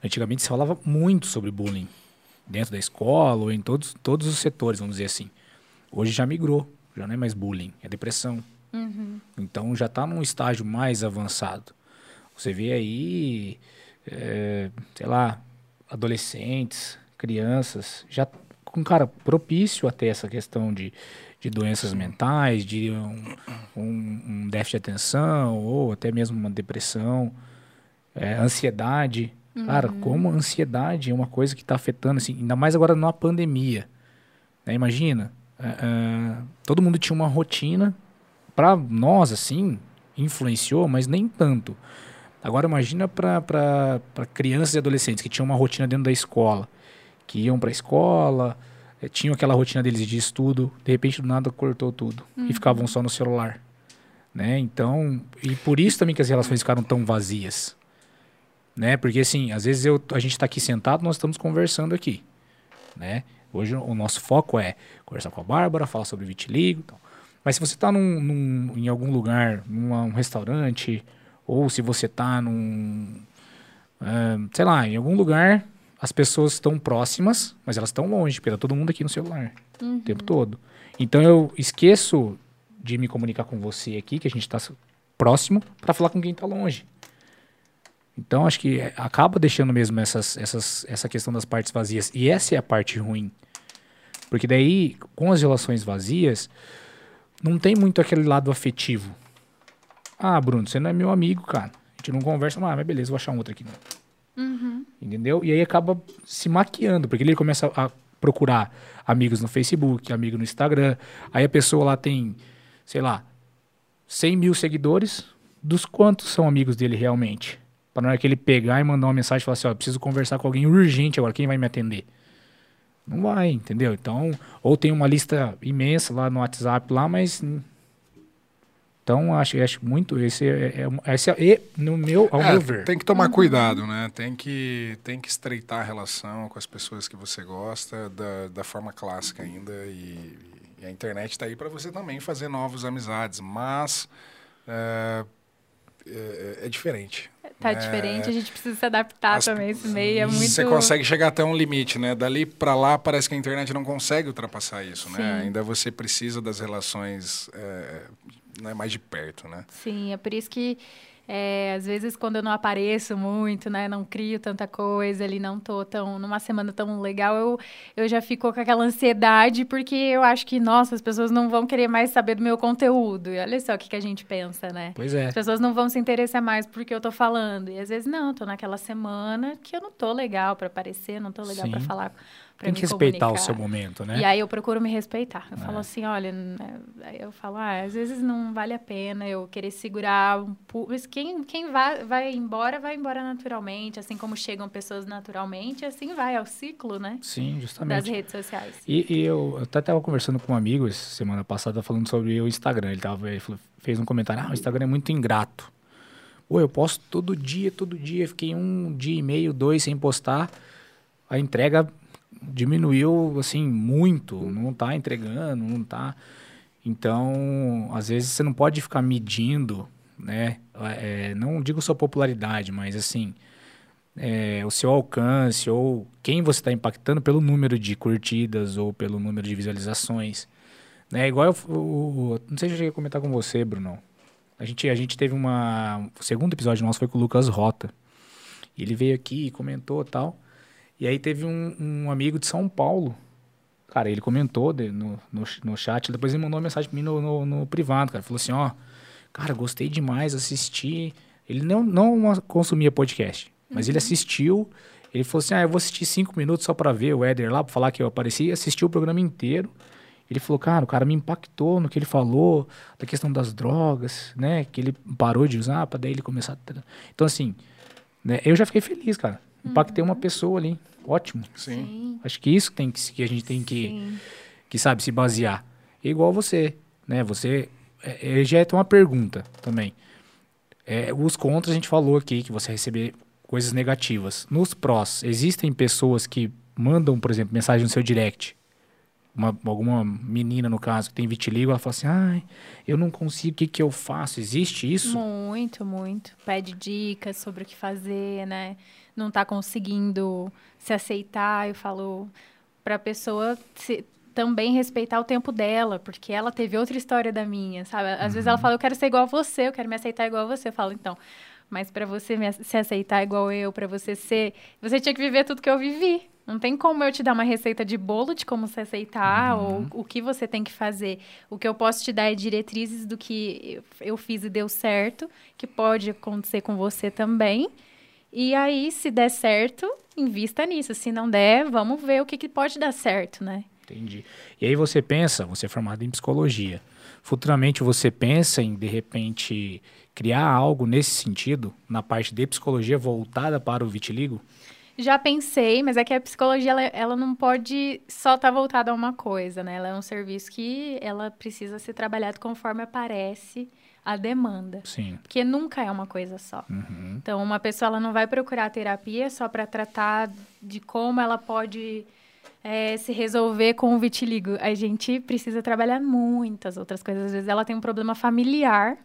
antigamente se falava muito sobre bullying. Dentro da escola ou em todos, todos os setores, vamos dizer assim. Hoje já migrou, já não é mais bullying, é depressão. Então já está num estágio mais avançado. Você vê aí, é, sei lá, adolescentes, crianças, já com cara propício até essa questão de, de doenças mentais, de um, um, um déficit de atenção ou até mesmo uma depressão, é, ansiedade. Cara, como a ansiedade é uma coisa que está afetando, assim, ainda mais agora numa pandemia. né? Imagina, é, é, todo mundo tinha uma rotina, para nós, assim, influenciou, mas nem tanto. Agora imagina para crianças e adolescentes que tinham uma rotina dentro da escola, que iam para a escola, eh, tinham aquela rotina deles de estudo, de repente do nada cortou tudo e ficavam só no celular, né? Então, e por isso também que as relações ficaram tão vazias, né? Porque assim, às vezes eu, a gente está aqui sentado, nós estamos conversando aqui, né? Hoje o nosso foco é conversar com a Bárbara, falar sobre vitiligo, e tal. Mas se você está em algum lugar, num um restaurante, ou se você está num, ah, sei lá, em algum lugar, as pessoas estão próximas, mas elas estão longe, porque tá todo mundo aqui no celular o tempo todo. Então eu esqueço de me comunicar com você aqui, que a gente está próximo, para falar com quem está longe. Então acho que é, acaba deixando mesmo essas, essas, essa questão das partes vazias. E essa é a parte ruim. Porque daí, com as relações vazias, não tem muito aquele lado afetivo. Ah, Bruno, você não é meu amigo, cara. A gente não conversa, ah, mas beleza, vou achar um outro aqui. Entendeu? E aí acaba se maquiando, porque ele começa a procurar amigos no Facebook, amigo no Instagram. Aí a pessoa lá tem, sei lá, 100 mil seguidores. Dos quantos são amigos dele realmente? Para na hora que ele pegar e mandar uma mensagem e falar assim: ó, preciso conversar com alguém urgente agora, quem vai me atender? Não vai, entendeu? Então, ou tem uma lista imensa lá no WhatsApp lá, mas. Então, acho, acho muito. Esse é, é, esse é, e, no meu, ao É, meu ver. Tem que tomar cuidado, né? Tem que, tem que estreitar a relação com as pessoas que você gosta da, da forma clássica ainda e, E a internet está aí para você também fazer novas amizades, mas é, é, é diferente. Tá É, diferente, a gente precisa se adaptar as- também. Esse meio é muito. Você consegue chegar até um limite, né? Dali para lá parece que a internet não consegue ultrapassar isso, Sim. né? Ainda você precisa das relações é, né, mais de perto, né? Sim, é por isso que é, às vezes quando eu não apareço muito, né, não crio tanta coisa ali, não tô tão numa semana tão legal, eu, eu já fico com aquela ansiedade porque eu acho que, nossa, as pessoas não vão querer mais saber do meu conteúdo. E olha só o que, que a gente pensa, né? Pois é. As pessoas não vão se interessar mais porque eu tô falando. E às vezes não, tô naquela semana que eu não tô legal para aparecer, não tô legal para falar, para Tem que respeitar o comunicar. seu momento, né? E aí eu procuro me respeitar. Eu É. falo assim, olha, né, eu falo, ah, às vezes não vale a pena eu querer segurar um pu- mas quem quem vai, vai embora, vai embora naturalmente, assim como chegam pessoas naturalmente, assim vai, é o ciclo, né? Sim, Das justamente. redes sociais. E, e eu, até estava conversando com um amigo semana passada falando sobre o Instagram. Ele, tava, ele falou- fez um comentário: ah, o Instagram é muito ingrato. Pô, eu posto todo dia, todo dia. Fiquei um dia e meio, dois sem postar. A entrega diminuiu, assim, muito. Não tá entregando, não tá. Então, às vezes você não pode ficar medindo, né? É, não digo sua popularidade, mas assim, é, o seu alcance ou quem você está impactando pelo número de curtidas ou pelo número de visualizações. Né? Igual eu, o- o- não sei se eu cheguei a comentar com você, Bruno. A gente, a gente teve uma. O segundo episódio nosso foi com o Lucas Rota. Ele veio aqui e comentou tal. E aí teve um, um amigo de São Paulo. Cara, ele comentou de- no, no, no chat, depois ele mandou uma mensagem pra mim no, no, no privado, cara. Falou assim, ó, cara, gostei demais, assisti. Ele não, não consumia podcast, mas ele assistiu. Ele falou assim, ah, eu vou assistir cinco minutos só pra ver o Éder lá, pra falar que eu apareci. Assistiu o programa inteiro. Ele falou, cara, o cara me impactou no que ele falou, da questão das drogas, né? Que ele parou de usar, pra daí ele começar a... Então, assim, né, eu já fiquei feliz, cara. Impactei uma pessoa ali. Ótimo. Sim. Acho que isso tem que, que a gente tem que, Sim. que sabe, se basear. É igual você, né? Você, é, é, já é uma pergunta também. É, os contras a gente falou aqui, que você receber coisas negativas. Nos prós, existem pessoas que mandam, por exemplo, mensagem no seu direct. Uma, alguma menina, no caso, que tem vitiligo, ela fala assim, ai, eu não consigo, o que, que eu faço? Existe isso? Muito, muito. Pede dicas sobre o que fazer, né? Não tá conseguindo se aceitar. Eu falo pra pessoa se- também respeitar o tempo dela, porque ela teve outra história da minha, sabe? Às vezes ela fala, eu quero ser igual a você, eu quero me aceitar igual a você. Eu falo, então, mas pra você me se aceitar igual eu, pra você ser, você tinha que viver tudo que eu vivi. Não tem como eu te dar uma receita de bolo de como se aceitar ou o que você tem que fazer. O que eu posso te dar é diretrizes do que eu fiz e deu certo, que pode acontecer com você também. E aí, se der certo, invista nisso. Se não der, vamos ver o que, que pode dar certo, né? Entendi. E aí você pensa, você é formado em psicologia. Futuramente você pensa em, de repente, criar algo nesse sentido, na parte de psicologia voltada para o vitiligo? Já pensei, mas é que a psicologia, ela, ela não pode só estar voltada a uma coisa, né? Ela é um serviço que ela precisa ser trabalhado conforme aparece a demanda. Sim. Porque nunca é uma coisa só. Uhum. Então, uma pessoa ela não vai procurar terapia só para tratar de como ela pode é, se resolver com o vitiligo. A gente precisa trabalhar muitas outras coisas. Às vezes ela tem um problema familiar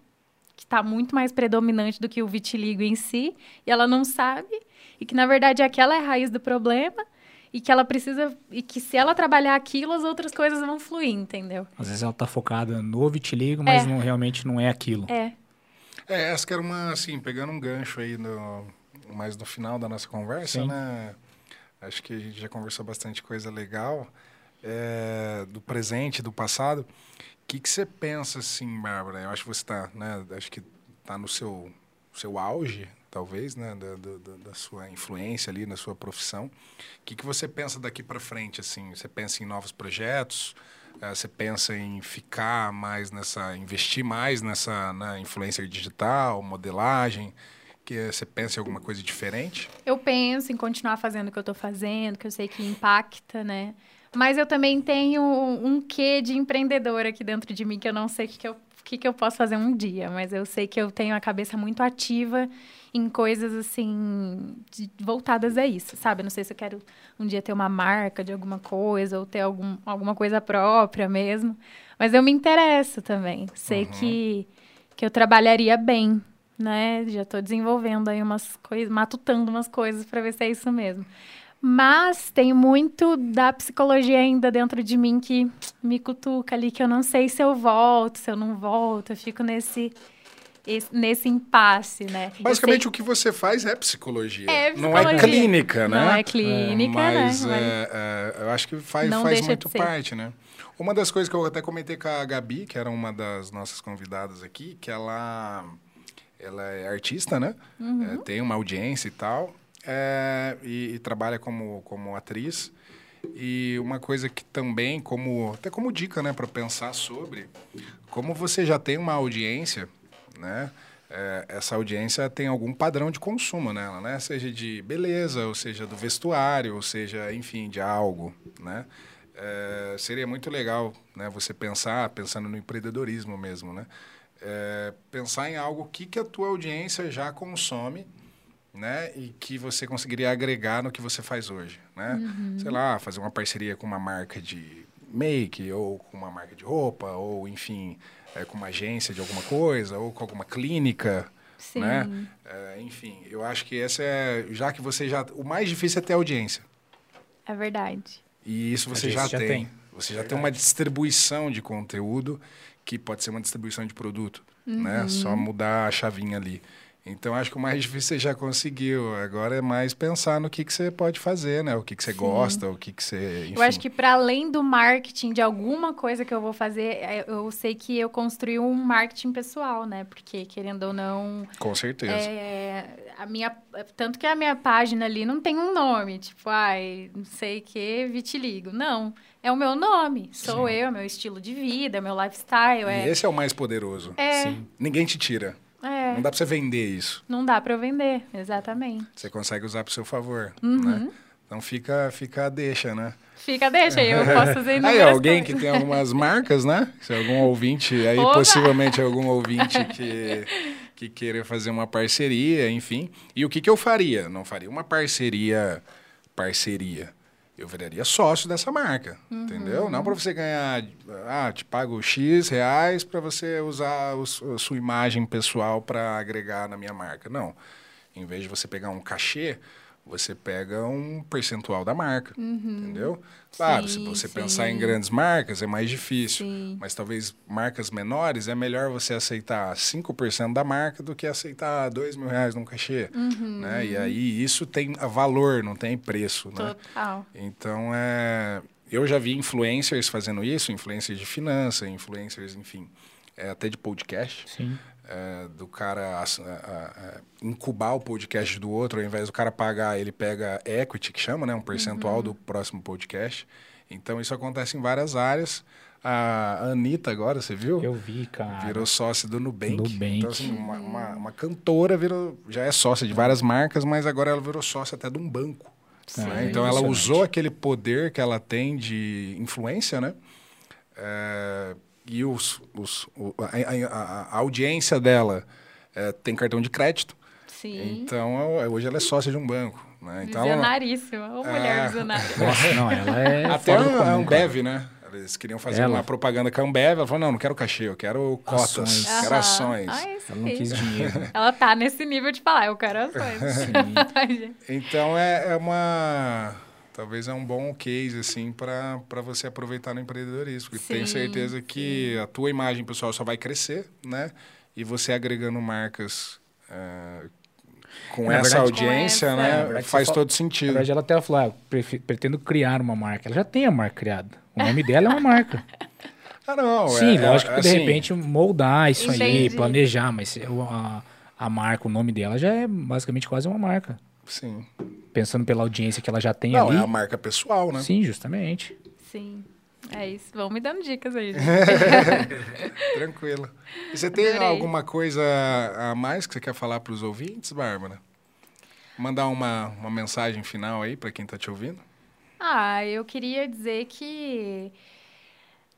que está muito mais predominante do que o vitiligo em si e ela não sabe e que na verdade aquela é a raiz do problema e que ela precisa e que se ela trabalhar aquilo as outras coisas vão fluir, entendeu? Às vezes ela tá focada no vitiligo, mas É. não, realmente não é aquilo. É. É, essa que era uma, assim, pegando um gancho aí no, mais no final da nossa conversa, Sim. né? Acho que a gente já conversou bastante coisa legal é, do presente, do passado. O que, que você pensa, assim, Bárbara? Eu acho que você está, né? Acho que está no seu, seu auge, talvez, né? Da, da- da- sua influência ali, na sua profissão. O que, que você pensa daqui para frente, assim? Você pensa em novos projetos? Eh, Você pensa em ficar mais nessa, investir mais nessa na influência digital, modelagem? Que você pensa em alguma coisa diferente? Eu penso em continuar fazendo o que eu tô fazendo, que eu sei que impacta, né? Mas eu também tenho um quê de empreendedor aqui dentro de mim que eu não sei o que, que, eu, que, que eu posso fazer um dia, mas eu sei que eu tenho a cabeça muito ativa em coisas assim de- voltadas a isso, sabe? Não sei se eu quero um dia ter uma marca de alguma coisa ou ter algum, alguma coisa própria mesmo, mas eu me interesso também. Sei que que eu trabalharia bem, né? Já estou desenvolvendo aí umas coisas, matutando umas coisas para ver se é isso mesmo. Mas tem muito da psicologia ainda dentro de mim que me cutuca ali, que eu não sei se eu volto, se eu não volto, eu fico nesse, esse- nesse impasse, né? Basicamente, sei- o que você faz é psicologia. É Não é psicologia. clínica, né? Não é clínica, Mas né? é, é, eu acho que faz, Não faz muito parte, né? Uma das coisas que eu até comentei com a Gabi, que era uma das nossas convidadas aqui, que ela, ela é artista, né? Uhum. É, tem uma audiência e tal, é, e, e trabalha como, como atriz. E uma coisa que também, como até como dica, né, para pensar sobre, como você já tem uma audiência, né? é, essa audiência tem algum padrão de consumo nela, né? Seja de beleza, ou seja do vestuário, ou seja, enfim, de algo, né? É, seria muito legal, né? Você pensar, pensando no empreendedorismo mesmo, né? É, pensar em algo que, que a tua audiência já consome, né? E que você conseguiria agregar no que você faz hoje, né? Sei lá, fazer uma parceria com uma marca de make, ou com uma marca de roupa, ou enfim, é, com uma agência de alguma coisa, ou com alguma clínica, Sim. né? É, enfim, eu acho que essa é, já que você já, o mais difícil é ter audiência. É verdade. E isso você já, já tem. tem. Você já tem uma distribuição de conteúdo que pode ser uma distribuição de produto, né? Só mudar a chavinha ali. Então, acho que o mais difícil você já conseguiu. Agora é mais pensar no que, que você pode fazer, né? O que, que você Sim. gosta, o que, que você... Enfim. Eu acho que para além do marketing de alguma coisa que eu vou fazer, é, eu sei que eu construí um marketing pessoal, né? Porque querendo ou não, Com certeza. é, a minha tanto que a minha página ali não tem um nome, tipo, ai, não sei que vitiligo. Não, é o meu nome. Sou Sim. eu, é meu estilo de vida, é meu lifestyle, E é esse é o mais poderoso. é. Ninguém te tira. É, Não dá pra você vender isso. não dá para eu vender, exatamente. Você consegue usar pro seu favor, Uhum. né? Então, fica, fica a deixa, né? Fica, deixa aí, eu posso fazer Aí, alguém que coisas. tem algumas marcas, né? Se algum ouvinte, aí Oba! possivelmente algum ouvinte que, que queira fazer uma parceria, enfim. E o que, que eu faria? Não faria uma parceria, parceria. Eu viraria sócio dessa marca, entendeu? Não para você ganhar, ah, te pago X reais para você usar os- a sua imagem pessoal para agregar na minha marca. Não. Em vez de você pegar um cachê, você pega um percentual da marca, entendeu? Claro, se Sim, você pensar em sim. grandes marcas é mais difícil, Sim. mas talvez marcas menores é melhor você aceitar 5% da marca do que aceitar 2 mil reais num cachê, Uhum. né? E aí isso tem valor, não tem preço, né? Total. Então, é, eu já vi influencers fazendo isso, influencers de finança, influencers, enfim, é, até de podcast, Sim. É, do cara a- a- a incubar o podcast do outro, ao invés do cara pagar, ele pega equity, que chama, né, um percentual do próximo podcast. Então, isso acontece em várias áreas. A Anitta agora, você viu? Eu vi, cara. Virou sócia do Nubank. Nubank. Então, assim, uma, uma, uma cantora virou, já é sócia de várias marcas, mas agora ela virou sócia até de um banco. Sim. né? É Então ela usou aquele poder que ela tem de influência, né? É, e os, os, o- a, a- audiência dela é, tem cartão de crédito. Sim. Então ela- hoje ela é sócia de um banco. Né? Então, ela- Visionaríssima. Ô, mulher É. visionária. Nossa, não, ela é. até a comum, cara. Né? Eles queriam fazer Ela. uma propaganda com a Ambev. Ela falou, não, não quero cachê, eu quero cotas, Ações. quero ações. Ah, Ela não quis dinheiro. Ela tá nesse nível de falar, eu quero ações. Sim. Então é, é uma. Talvez é um bom case, assim, para você aproveitar no empreendedorismo. Porque tenho Sim, certeza que a tua imagem pessoal só vai crescer, né? E você agregando marcas é, com Na essa verdade- audiência, Com essa- né? Na verdade, faz todo Na sentido. verdade, ela até falou: ah, pretendo criar uma marca. Ela já tem a marca criada. O nome dela é uma marca. Ah, não. Sim, é- lógico é que de assim, repente moldar isso aí, Entendi. planejar, mas a, a marca, o nome dela já é basicamente quase uma marca. Sim. Pensando pela audiência que ela já tem Não, ali. é a marca pessoal, né? Sim, justamente. Sim. É isso. Vão me dando dicas aí. Tranquilo. E você tem Adorei. alguma coisa a mais que você quer falar para os ouvintes, Bárbara? Mandar uma, uma mensagem final aí para quem está te ouvindo? Ah, eu queria dizer que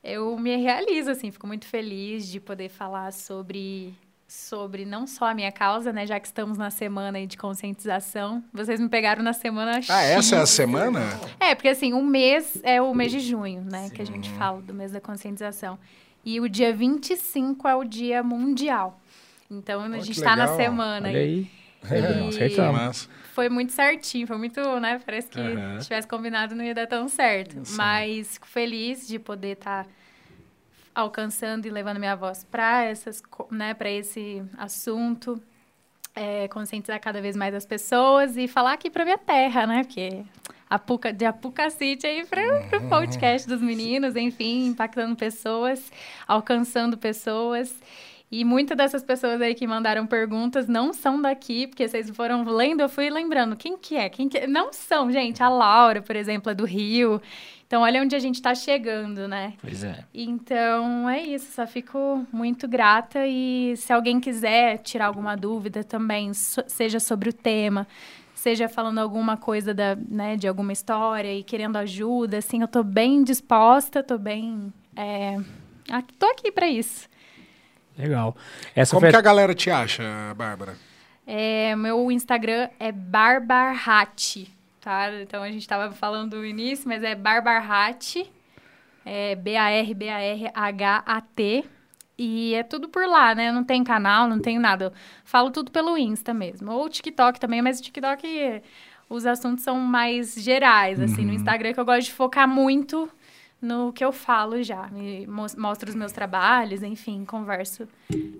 eu me realizo, assim, fico muito feliz de poder falar sobre, sobre não só a minha causa, né? Já que estamos na semana aí de conscientização. Vocês me pegaram na semana Ah, essa é a semana? É, porque assim, o mês é o mês de junho, né? Que a gente Sim. fala do mês da conscientização. E o dia 25 é o dia mundial. Então a gente tá na semana Olha aí. aí. E- Acertamos. Foi muito certinho, foi muito, né? Parece que se tivesse combinado não ia dar tão certo. Sim. Mas fico feliz de poder estar alcançando e levando minha voz para essas, né, para esse assunto, é, conscientizar cada vez mais as pessoas e falar aqui para minha terra, né? Porque de Apucacite aí para o podcast dos meninos, enfim, impactando pessoas, alcançando pessoas. E muitas dessas pessoas aí que mandaram perguntas não são daqui, porque vocês foram lendo, eu fui lembrando quem que é, quem que é? Não são, gente. A Laura, por exemplo, é do Rio. Então, olha onde a gente está chegando, né? Pois é. Então, é isso. Só fico muito grata. E se alguém quiser tirar alguma dúvida também, so- seja sobre o tema, seja falando alguma coisa da, né, de alguma história e querendo ajuda, assim, eu tô bem disposta, tô bem. É, aqui- tô aqui para isso. Legal. Essa Como foi que a galera te acha, Bárbara? É, meu Instagram é Barbarhat, tá? Então a gente tava falando no início, mas é Barbarhat, é B-A-R-B-A-R-H-A-T. E é tudo por lá, né? Não tem canal, não tem nada. Eu falo tudo pelo Insta mesmo. Ou TikTok também, mas o TikTok, os assuntos são mais gerais, assim. No Instagram que eu gosto de focar muito no que eu falo já. Me mos- mostro os meus trabalhos, enfim, converso.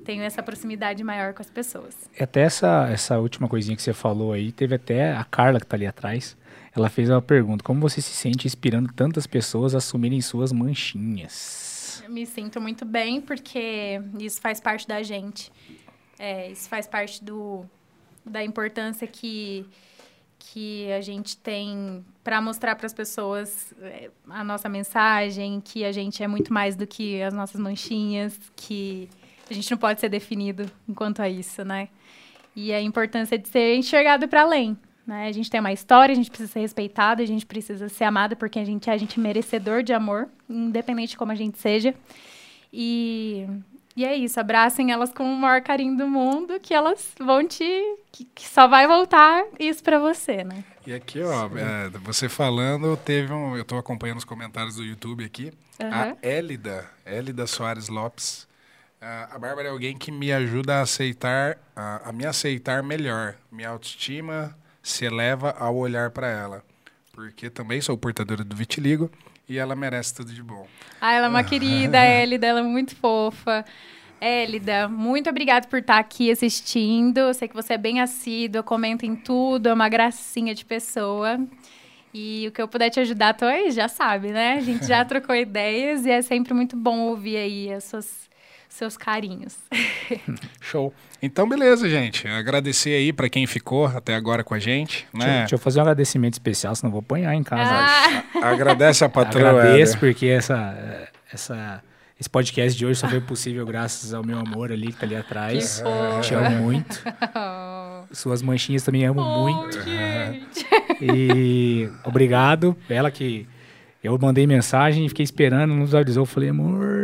Tenho essa proximidade maior com as pessoas. Até essa, essa última coisinha que você falou aí, teve até a Carla que tá ali atrás. Ela fez uma pergunta: como você se sente inspirando tantas pessoas a assumirem suas manchinhas? Me sinto muito bem, porque isso faz parte da gente. É, isso faz parte do, da importância que, que a gente tem para mostrar para as pessoas é, a nossa mensagem, que a gente é muito mais do que as nossas manchinhas, que a gente não pode ser definido enquanto a isso, né? E a importância de ser enxergado para além. Né? A gente tem uma história, a gente precisa ser respeitado, a gente precisa ser amado porque a gente é a gente é merecedor de amor, independente de como a gente seja. E, e é isso, abracem elas com o maior carinho do mundo, que elas vão te. que, que só vai voltar isso para você, né? E aqui, ó, é, você falando, teve um. Eu tô acompanhando os comentários do YouTube aqui. Aham. A Élida, Élida Soares Lopes. ah, a Bárbara é alguém que me ajuda a aceitar, a, a me aceitar melhor. Minha autoestima se eleva ao olhar para ela. Porque também sou portadora do vitiligo e ela merece tudo de bom. Ah, ela é uma querida, a Élida, ela é muito fofa. Élida, muito obrigada por estar aqui assistindo. Eu sei que você é bem assídua, comenta em tudo, é uma gracinha de pessoa. E o que eu puder te ajudar, tô aí, já sabe, né? A gente já trocou ideias e é sempre muito bom ouvir aí os seus, seus carinhos. Show. Então, beleza, gente. Agradecer aí para quem ficou até agora com a gente. Deixa, eu- Né? deixa eu fazer um agradecimento especial, senão eu vou apanhar em casa. Ah, Agradece a patroa. Agradeço Hélia. porque essa, essa, esse podcast de hoje só foi possível graças ao meu amor ali que tá ali atrás. Te amo muito. Suas manchinhas também amo oh, muito. gente. E obrigado. Ela que eu mandei mensagem e fiquei esperando, não visualizou. Eu falei, amor,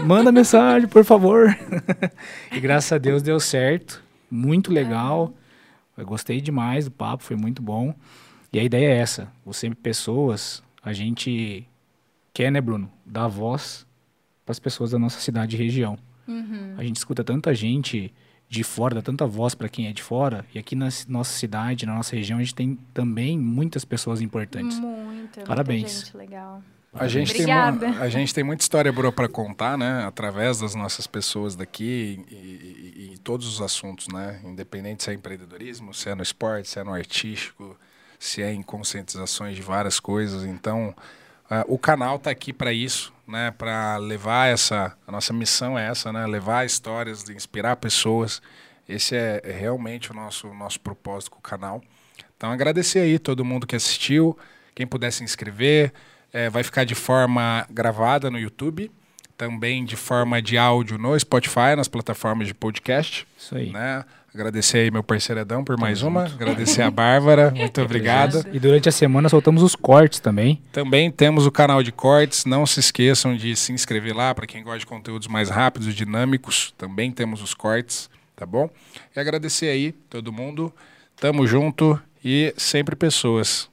manda mensagem, por favor. e graças a Deus deu certo. Muito legal. Eu gostei demais do papo, foi muito bom. E a ideia é essa: você, pessoas, a gente quer, né, Bruno, dar voz para as pessoas da nossa cidade e região. Uhum. A gente escuta tanta gente de fora, dá tanta voz para quem é de fora, e aqui na nossa cidade, na nossa região, a gente tem também muitas pessoas importantes. Muita, Parabéns. muita gente legal. A gente, tem, Obrigada. a gente tem muita história boa para contar, né? Através das nossas pessoas daqui e, e- e- todos os assuntos, né? Independente se é empreendedorismo, se é no esporte, se é no artístico, se é em conscientizações de várias coisas. Então, ah, o canal tá aqui para isso, né? Para levar essa, a nossa missão é essa, né? Levar histórias, de inspirar pessoas. Esse é, é realmente o nosso nosso propósito com o canal. Então, agradecer aí todo mundo que assistiu, quem puder se inscrever. É, vai ficar de forma gravada no YouTube, também de forma de áudio no Spotify, nas plataformas de podcast. Isso aí. Né? Agradecer aí meu parceiro Edão por mais uma. Agradecer a Bárbara, muito obrigado. E durante a semana soltamos os cortes também. Também temos o canal de cortes. Não se esqueçam de se inscrever lá para quem gosta de conteúdos mais rápidos, dinâmicos. Também temos os cortes. tá bom? E agradecer aí todo mundo. Tamo junto e sempre pessoas.